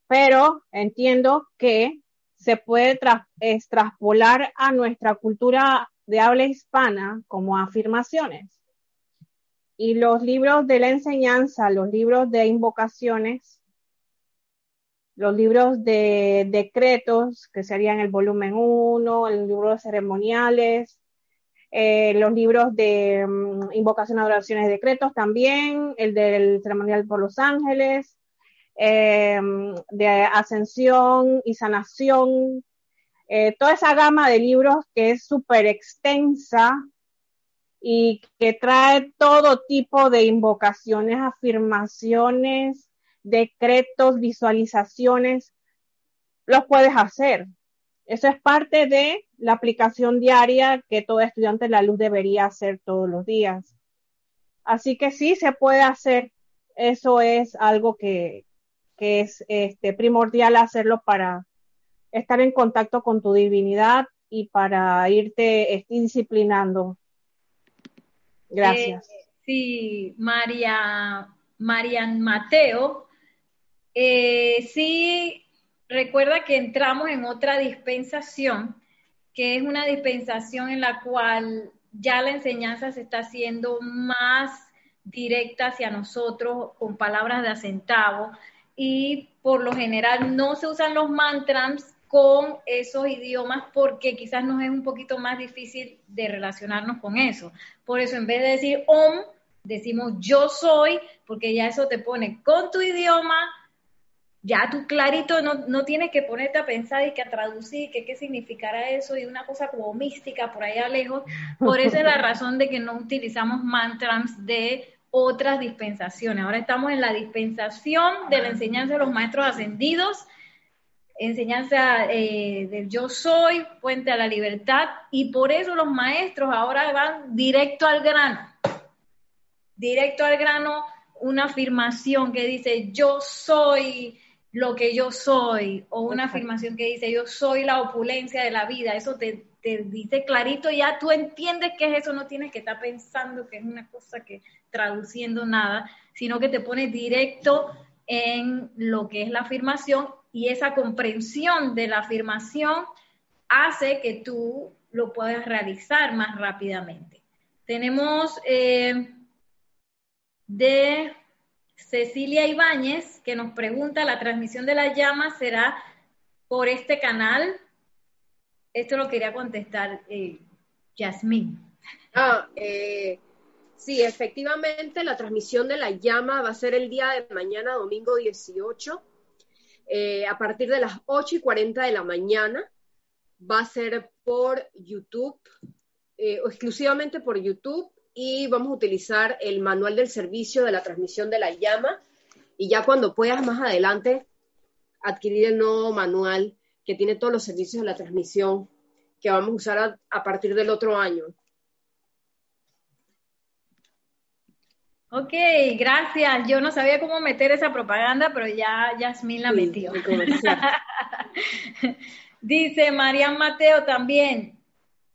pero entiendo que se puede extrapolar a nuestra cultura de habla hispana como afirmaciones. Y los libros de la enseñanza, los libros de invocaciones, los libros de decretos, que serían el volumen 1, el libro de ceremoniales, eh, los libros de mm, invocación, adoraciones decretos también, el del ceremonial por los ángeles, eh, de ascensión y sanación, eh, toda esa gama de libros que es súper extensa y que trae todo tipo de invocaciones, afirmaciones, decretos, visualizaciones, los puedes hacer. Eso es parte de la aplicación diaria que todo estudiante de la luz debería hacer todos los días. Así que sí se puede hacer. Eso es algo que, que es este, primordial hacerlo para estar en contacto con tu divinidad y para irte este, disciplinando. Gracias. Eh, sí, María, Marian Mateo, eh, sí, recuerda que entramos en otra dispensación, que es una dispensación en la cual ya la enseñanza se está haciendo más directa hacia nosotros con palabras de acentavo y por lo general no se usan los mantras con esos idiomas porque quizás nos es un poquito más difícil de relacionarnos con eso. Por eso en vez de decir om, decimos yo soy, porque ya eso te pone con tu idioma, ya tú clarito no, no tienes que ponerte a pensar y que a traducir que qué significará eso y una cosa como mística por allá lejos. Por eso es la razón de que no utilizamos mantras de otras dispensaciones. Ahora estamos en la dispensación de la enseñanza de los maestros ascendidos, enseñanza eh, del yo soy, puente a la libertad, y por eso los maestros ahora van directo al grano, directo al grano, una afirmación que dice yo soy lo que yo soy, o una afirmación que dice yo soy la opulencia de la vida, eso te, te dice clarito, ya tú entiendes que es eso, no tienes que estar pensando que es una cosa que traduciendo nada, sino que te pone directo en lo que es la afirmación y esa comprensión de la afirmación hace que tú lo puedas realizar más rápidamente. Tenemos eh, de Cecilia Ibáñez que nos pregunta, ¿la transmisión de la llama será por este canal? Esto lo quería contestar eh, Yasmín. Ah, eh, Sí, efectivamente, la transmisión de la llama va a ser el día de mañana, domingo 18, eh, a partir de las 8 y 40 de la mañana. Va a ser por YouTube, eh, exclusivamente por YouTube, y vamos a utilizar el manual del servicio de la transmisión de la llama. Y ya cuando puedas más adelante adquirir el nuevo manual que tiene todos los servicios de la transmisión que vamos a usar a, partir del otro año. Ok, gracias. Yo no sabía cómo meter esa propaganda, pero ya Yasmín la metió. Dice Marian Mateo también,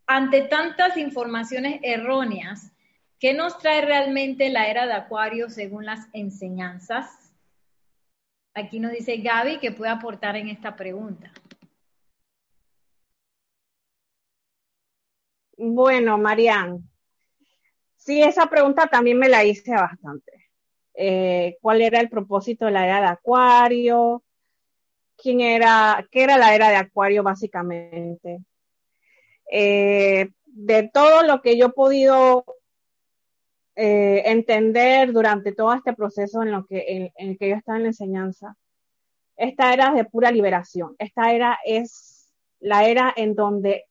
ante tantas informaciones erróneas, ¿qué nos trae realmente la era de Acuario según las enseñanzas? Aquí nos dice Gaby que puede aportar en esta pregunta. Bueno, Marian, sí, esa pregunta también me la hice bastante. Eh, ¿Cuál era el propósito de la era de Acuario? ¿Quién era, qué era la era de Acuario básicamente? Eh, de todo lo que yo he podido eh, entender durante todo este proceso en, lo que, el que yo estaba en la enseñanza, esta era de pura liberación. Esta era es la era en donde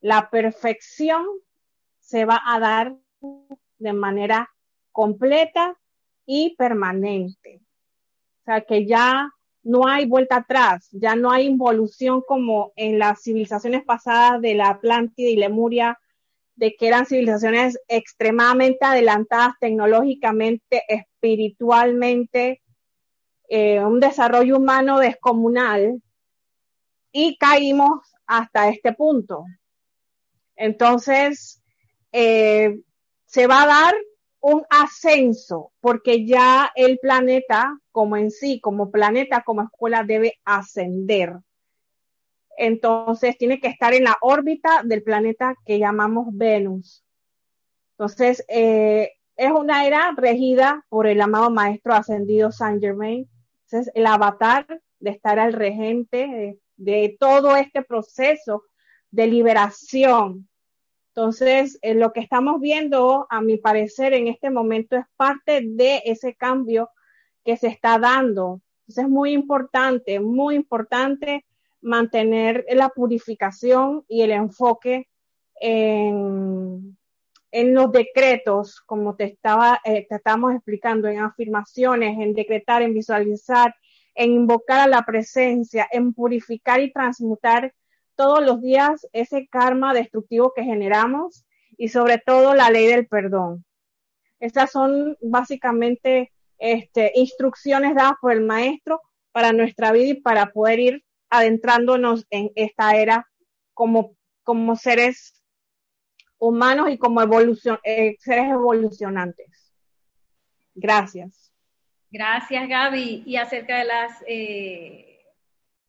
la perfección se va a dar de manera completa y permanente. O sea, que ya no hay vuelta atrás, ya no hay involución como en las civilizaciones pasadas de la Atlántida y Lemuria, de que eran civilizaciones extremadamente adelantadas tecnológicamente, espiritualmente, eh, un desarrollo humano descomunal, y caímos hasta este punto. Entonces, eh, se va a dar un ascenso porque ya el planeta como en sí, como planeta, como escuela, debe ascender. Entonces, tiene que estar en la órbita del planeta que llamamos Venus. Entonces, eh, es una era regida por el amado maestro ascendido Saint Germain. Entonces, el avatar de estar al regente de todo este proceso de liberación. Entonces, eh, lo que estamos viendo, a mi parecer, en este momento es parte de ese cambio que se está dando. Entonces, es muy importante, muy importante mantener la purificación y el enfoque en, en los decretos, como te estaba, eh, te estamos explicando, en afirmaciones, en decretar, en visualizar, en invocar a la presencia, en purificar y transmutar todos los días ese karma destructivo que generamos y sobre todo la ley del perdón. Estas son básicamente este, instrucciones dadas por el maestro para nuestra vida y para poder ir adentrándonos en esta era como, como seres humanos y como evolución, eh, seres evolucionantes. Gracias. Gracias, Gaby. Y acerca de las eh,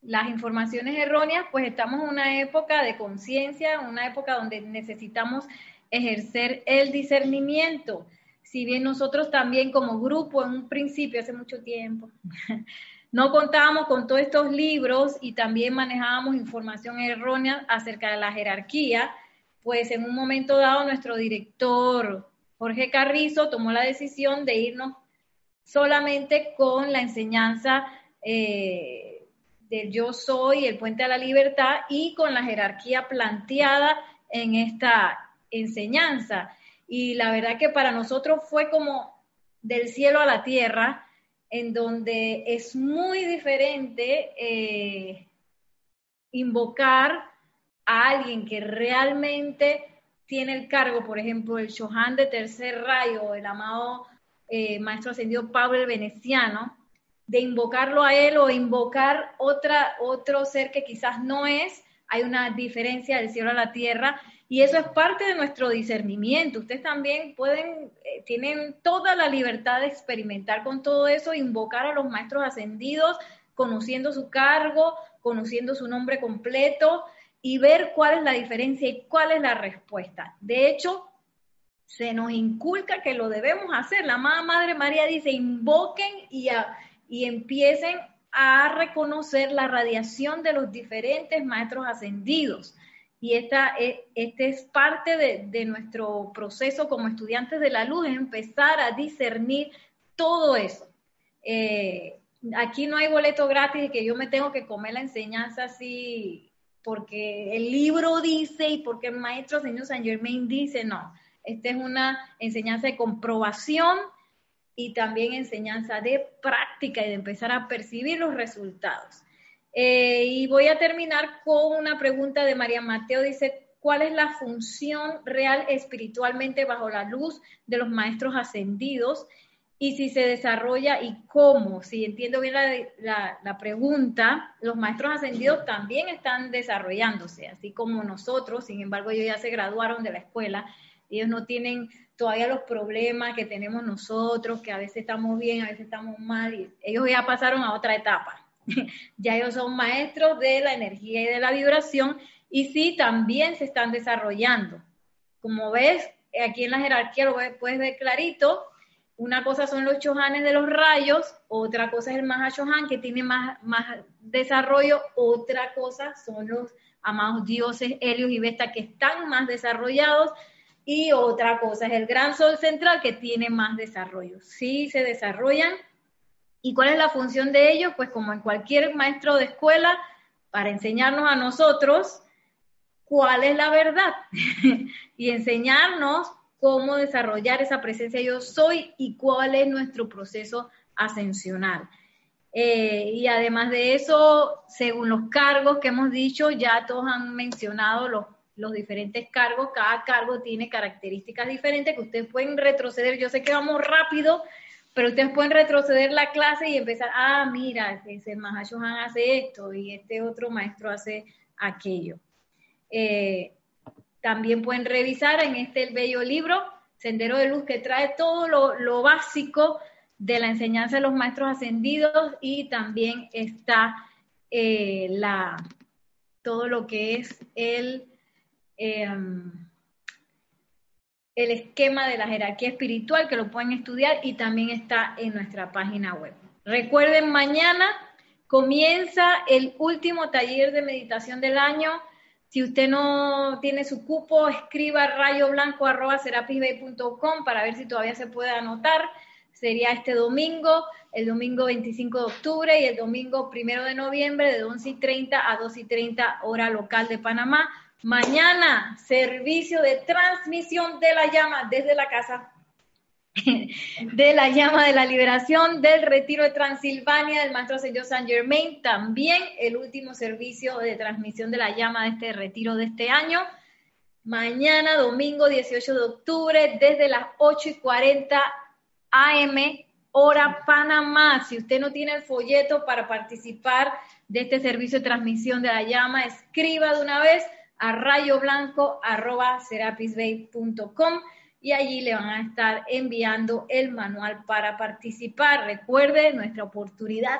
las informaciones erróneas, pues estamos en una época de conciencia, una época donde necesitamos ejercer el discernimiento. Si bien nosotros también como grupo en un principio, hace mucho tiempo, no contábamos con todos estos libros y también manejábamos información errónea acerca de la jerarquía, pues en un momento dado nuestro director Jorge Carrizo tomó la decisión de irnos solamente con la enseñanza eh, del yo soy, el puente a la libertad y con la jerarquía planteada en esta enseñanza. Y la verdad que para nosotros fue como del cielo a la tierra, en donde es muy diferente eh, invocar a alguien que realmente tiene el cargo, por ejemplo, el Shohan de tercer rayo, el amado eh, maestro ascendido Pablo el Veneciano, de invocarlo a él o invocar otra, otro ser que quizás no es, hay una diferencia del cielo a la tierra y eso es parte de nuestro discernimiento. Ustedes también pueden, eh, tienen toda la libertad de experimentar con todo eso, invocar a los maestros ascendidos, conociendo su cargo, conociendo su nombre completo y ver cuál es la diferencia y cuál es la respuesta. De hecho, se nos inculca que lo debemos hacer. La amada Madre María dice, invoquen y, a, y empiecen a reconocer la radiación de los diferentes maestros ascendidos. Y esta, e, este es parte de, nuestro proceso como estudiantes de la luz, empezar a discernir todo eso. Eh, aquí no hay boleto gratis y que yo me tengo que comer la enseñanza así porque el libro dice y porque el maestro señor San Germain dice, no. Esta es una enseñanza de comprobación y también enseñanza de práctica y de empezar a percibir los resultados. Eh, y voy a terminar con una pregunta de María Mateo. Dice, ¿cuál es la función real espiritualmente bajo la luz de los maestros ascendidos? Y si se desarrolla y cómo. Si entiendo bien la, la pregunta, los maestros ascendidos también están desarrollándose, así como nosotros. Sin embargo, ellos ya se graduaron de la escuela. Ellos no tienen todavía los problemas que tenemos nosotros, que a veces estamos bien, a veces estamos mal. Ellos ya pasaron a otra etapa ya ellos son maestros de la energía y de la vibración y sí, también se están desarrollando. Como ves, aquí en la jerarquía lo puedes ver clarito, una cosa son los chohanes de los rayos, otra cosa es el Mahashohan que tiene más, más desarrollo, otra cosa son los amados dioses Helios y Vesta que están más desarrollados y otra cosa es el gran sol central que tiene más desarrollo. Sí se desarrollan ¿Y cuál es la función de ellos? Pues como en cualquier maestro de escuela, para enseñarnos a nosotros cuál es la verdad y enseñarnos cómo desarrollar esa presencia yo soy y cuál es nuestro proceso ascensional. Eh, y además de eso, según los cargos que hemos dicho, ya todos han mencionado los, los diferentes cargos, cada cargo tiene características diferentes que ustedes pueden retroceder. Yo sé que vamos rápido, pero ustedes pueden retroceder la clase y empezar, ah, mira, ese Mahashohan hace esto y este otro maestro hace aquello. Eh, también pueden revisar en este bello libro, Sendero de Luz, que trae todo lo, básico de la enseñanza de los maestros ascendidos y también está eh, la, todo lo que es el... Em, el esquema de la jerarquía espiritual que lo pueden estudiar y también está en nuestra página web. Recuerden, mañana comienza el último taller de meditación del año. Si usted no tiene su cupo, escriba rayoblanco.com para ver si todavía se puede anotar. Sería este domingo, el domingo 25 de octubre y el domingo 1 de noviembre de 11 y 30 a 2 y 30 hora local de Panamá. Mañana, servicio de transmisión de la llama desde la casa de la llama de la liberación del retiro de Transilvania del maestro señor San Germain. También el último servicio de transmisión de la llama de este retiro de este año. Mañana, domingo 18 de octubre, desde las 8 y 40 AM, hora Panamá. Si usted no tiene el folleto para participar de este servicio de transmisión de la llama, escriba de una vez a rayoblanco.com y allí le van a estar enviando el manual para participar. Recuerde nuestra oportunidad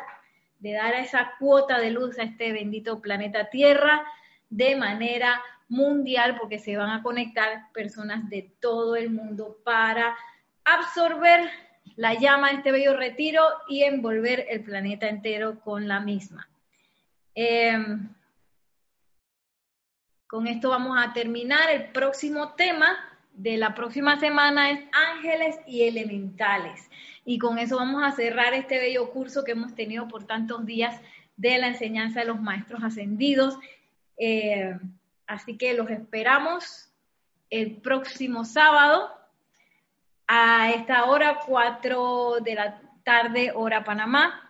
de dar esa cuota de luz a este bendito planeta Tierra de manera mundial porque se van a conectar personas de todo el mundo para absorber la llama de este bello retiro y envolver el planeta entero con la misma. Em, con esto vamos a terminar. El próximo tema de la próxima semana es ángeles y elementales. Y con eso vamos a cerrar este bello curso que hemos tenido por tantos días de la enseñanza de los maestros ascendidos. Eh, así que los esperamos el próximo sábado a esta hora, 4 de la tarde, hora Panamá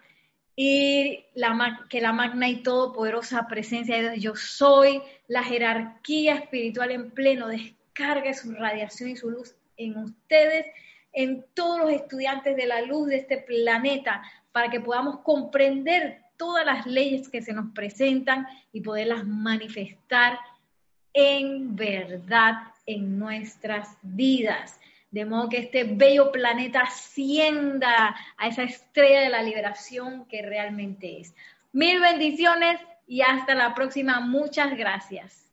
y la, que la magna y todopoderosa presencia de Dios, yo soy, la jerarquía espiritual en pleno, descargue su radiación y su luz en ustedes, en todos los estudiantes de la luz de este planeta, para que podamos comprender todas las leyes que se nos presentan y poderlas manifestar en verdad en nuestras vidas de modo que este bello planeta ascienda a esa estrella de la liberación que realmente es. Mil bendiciones y hasta la próxima. Muchas gracias.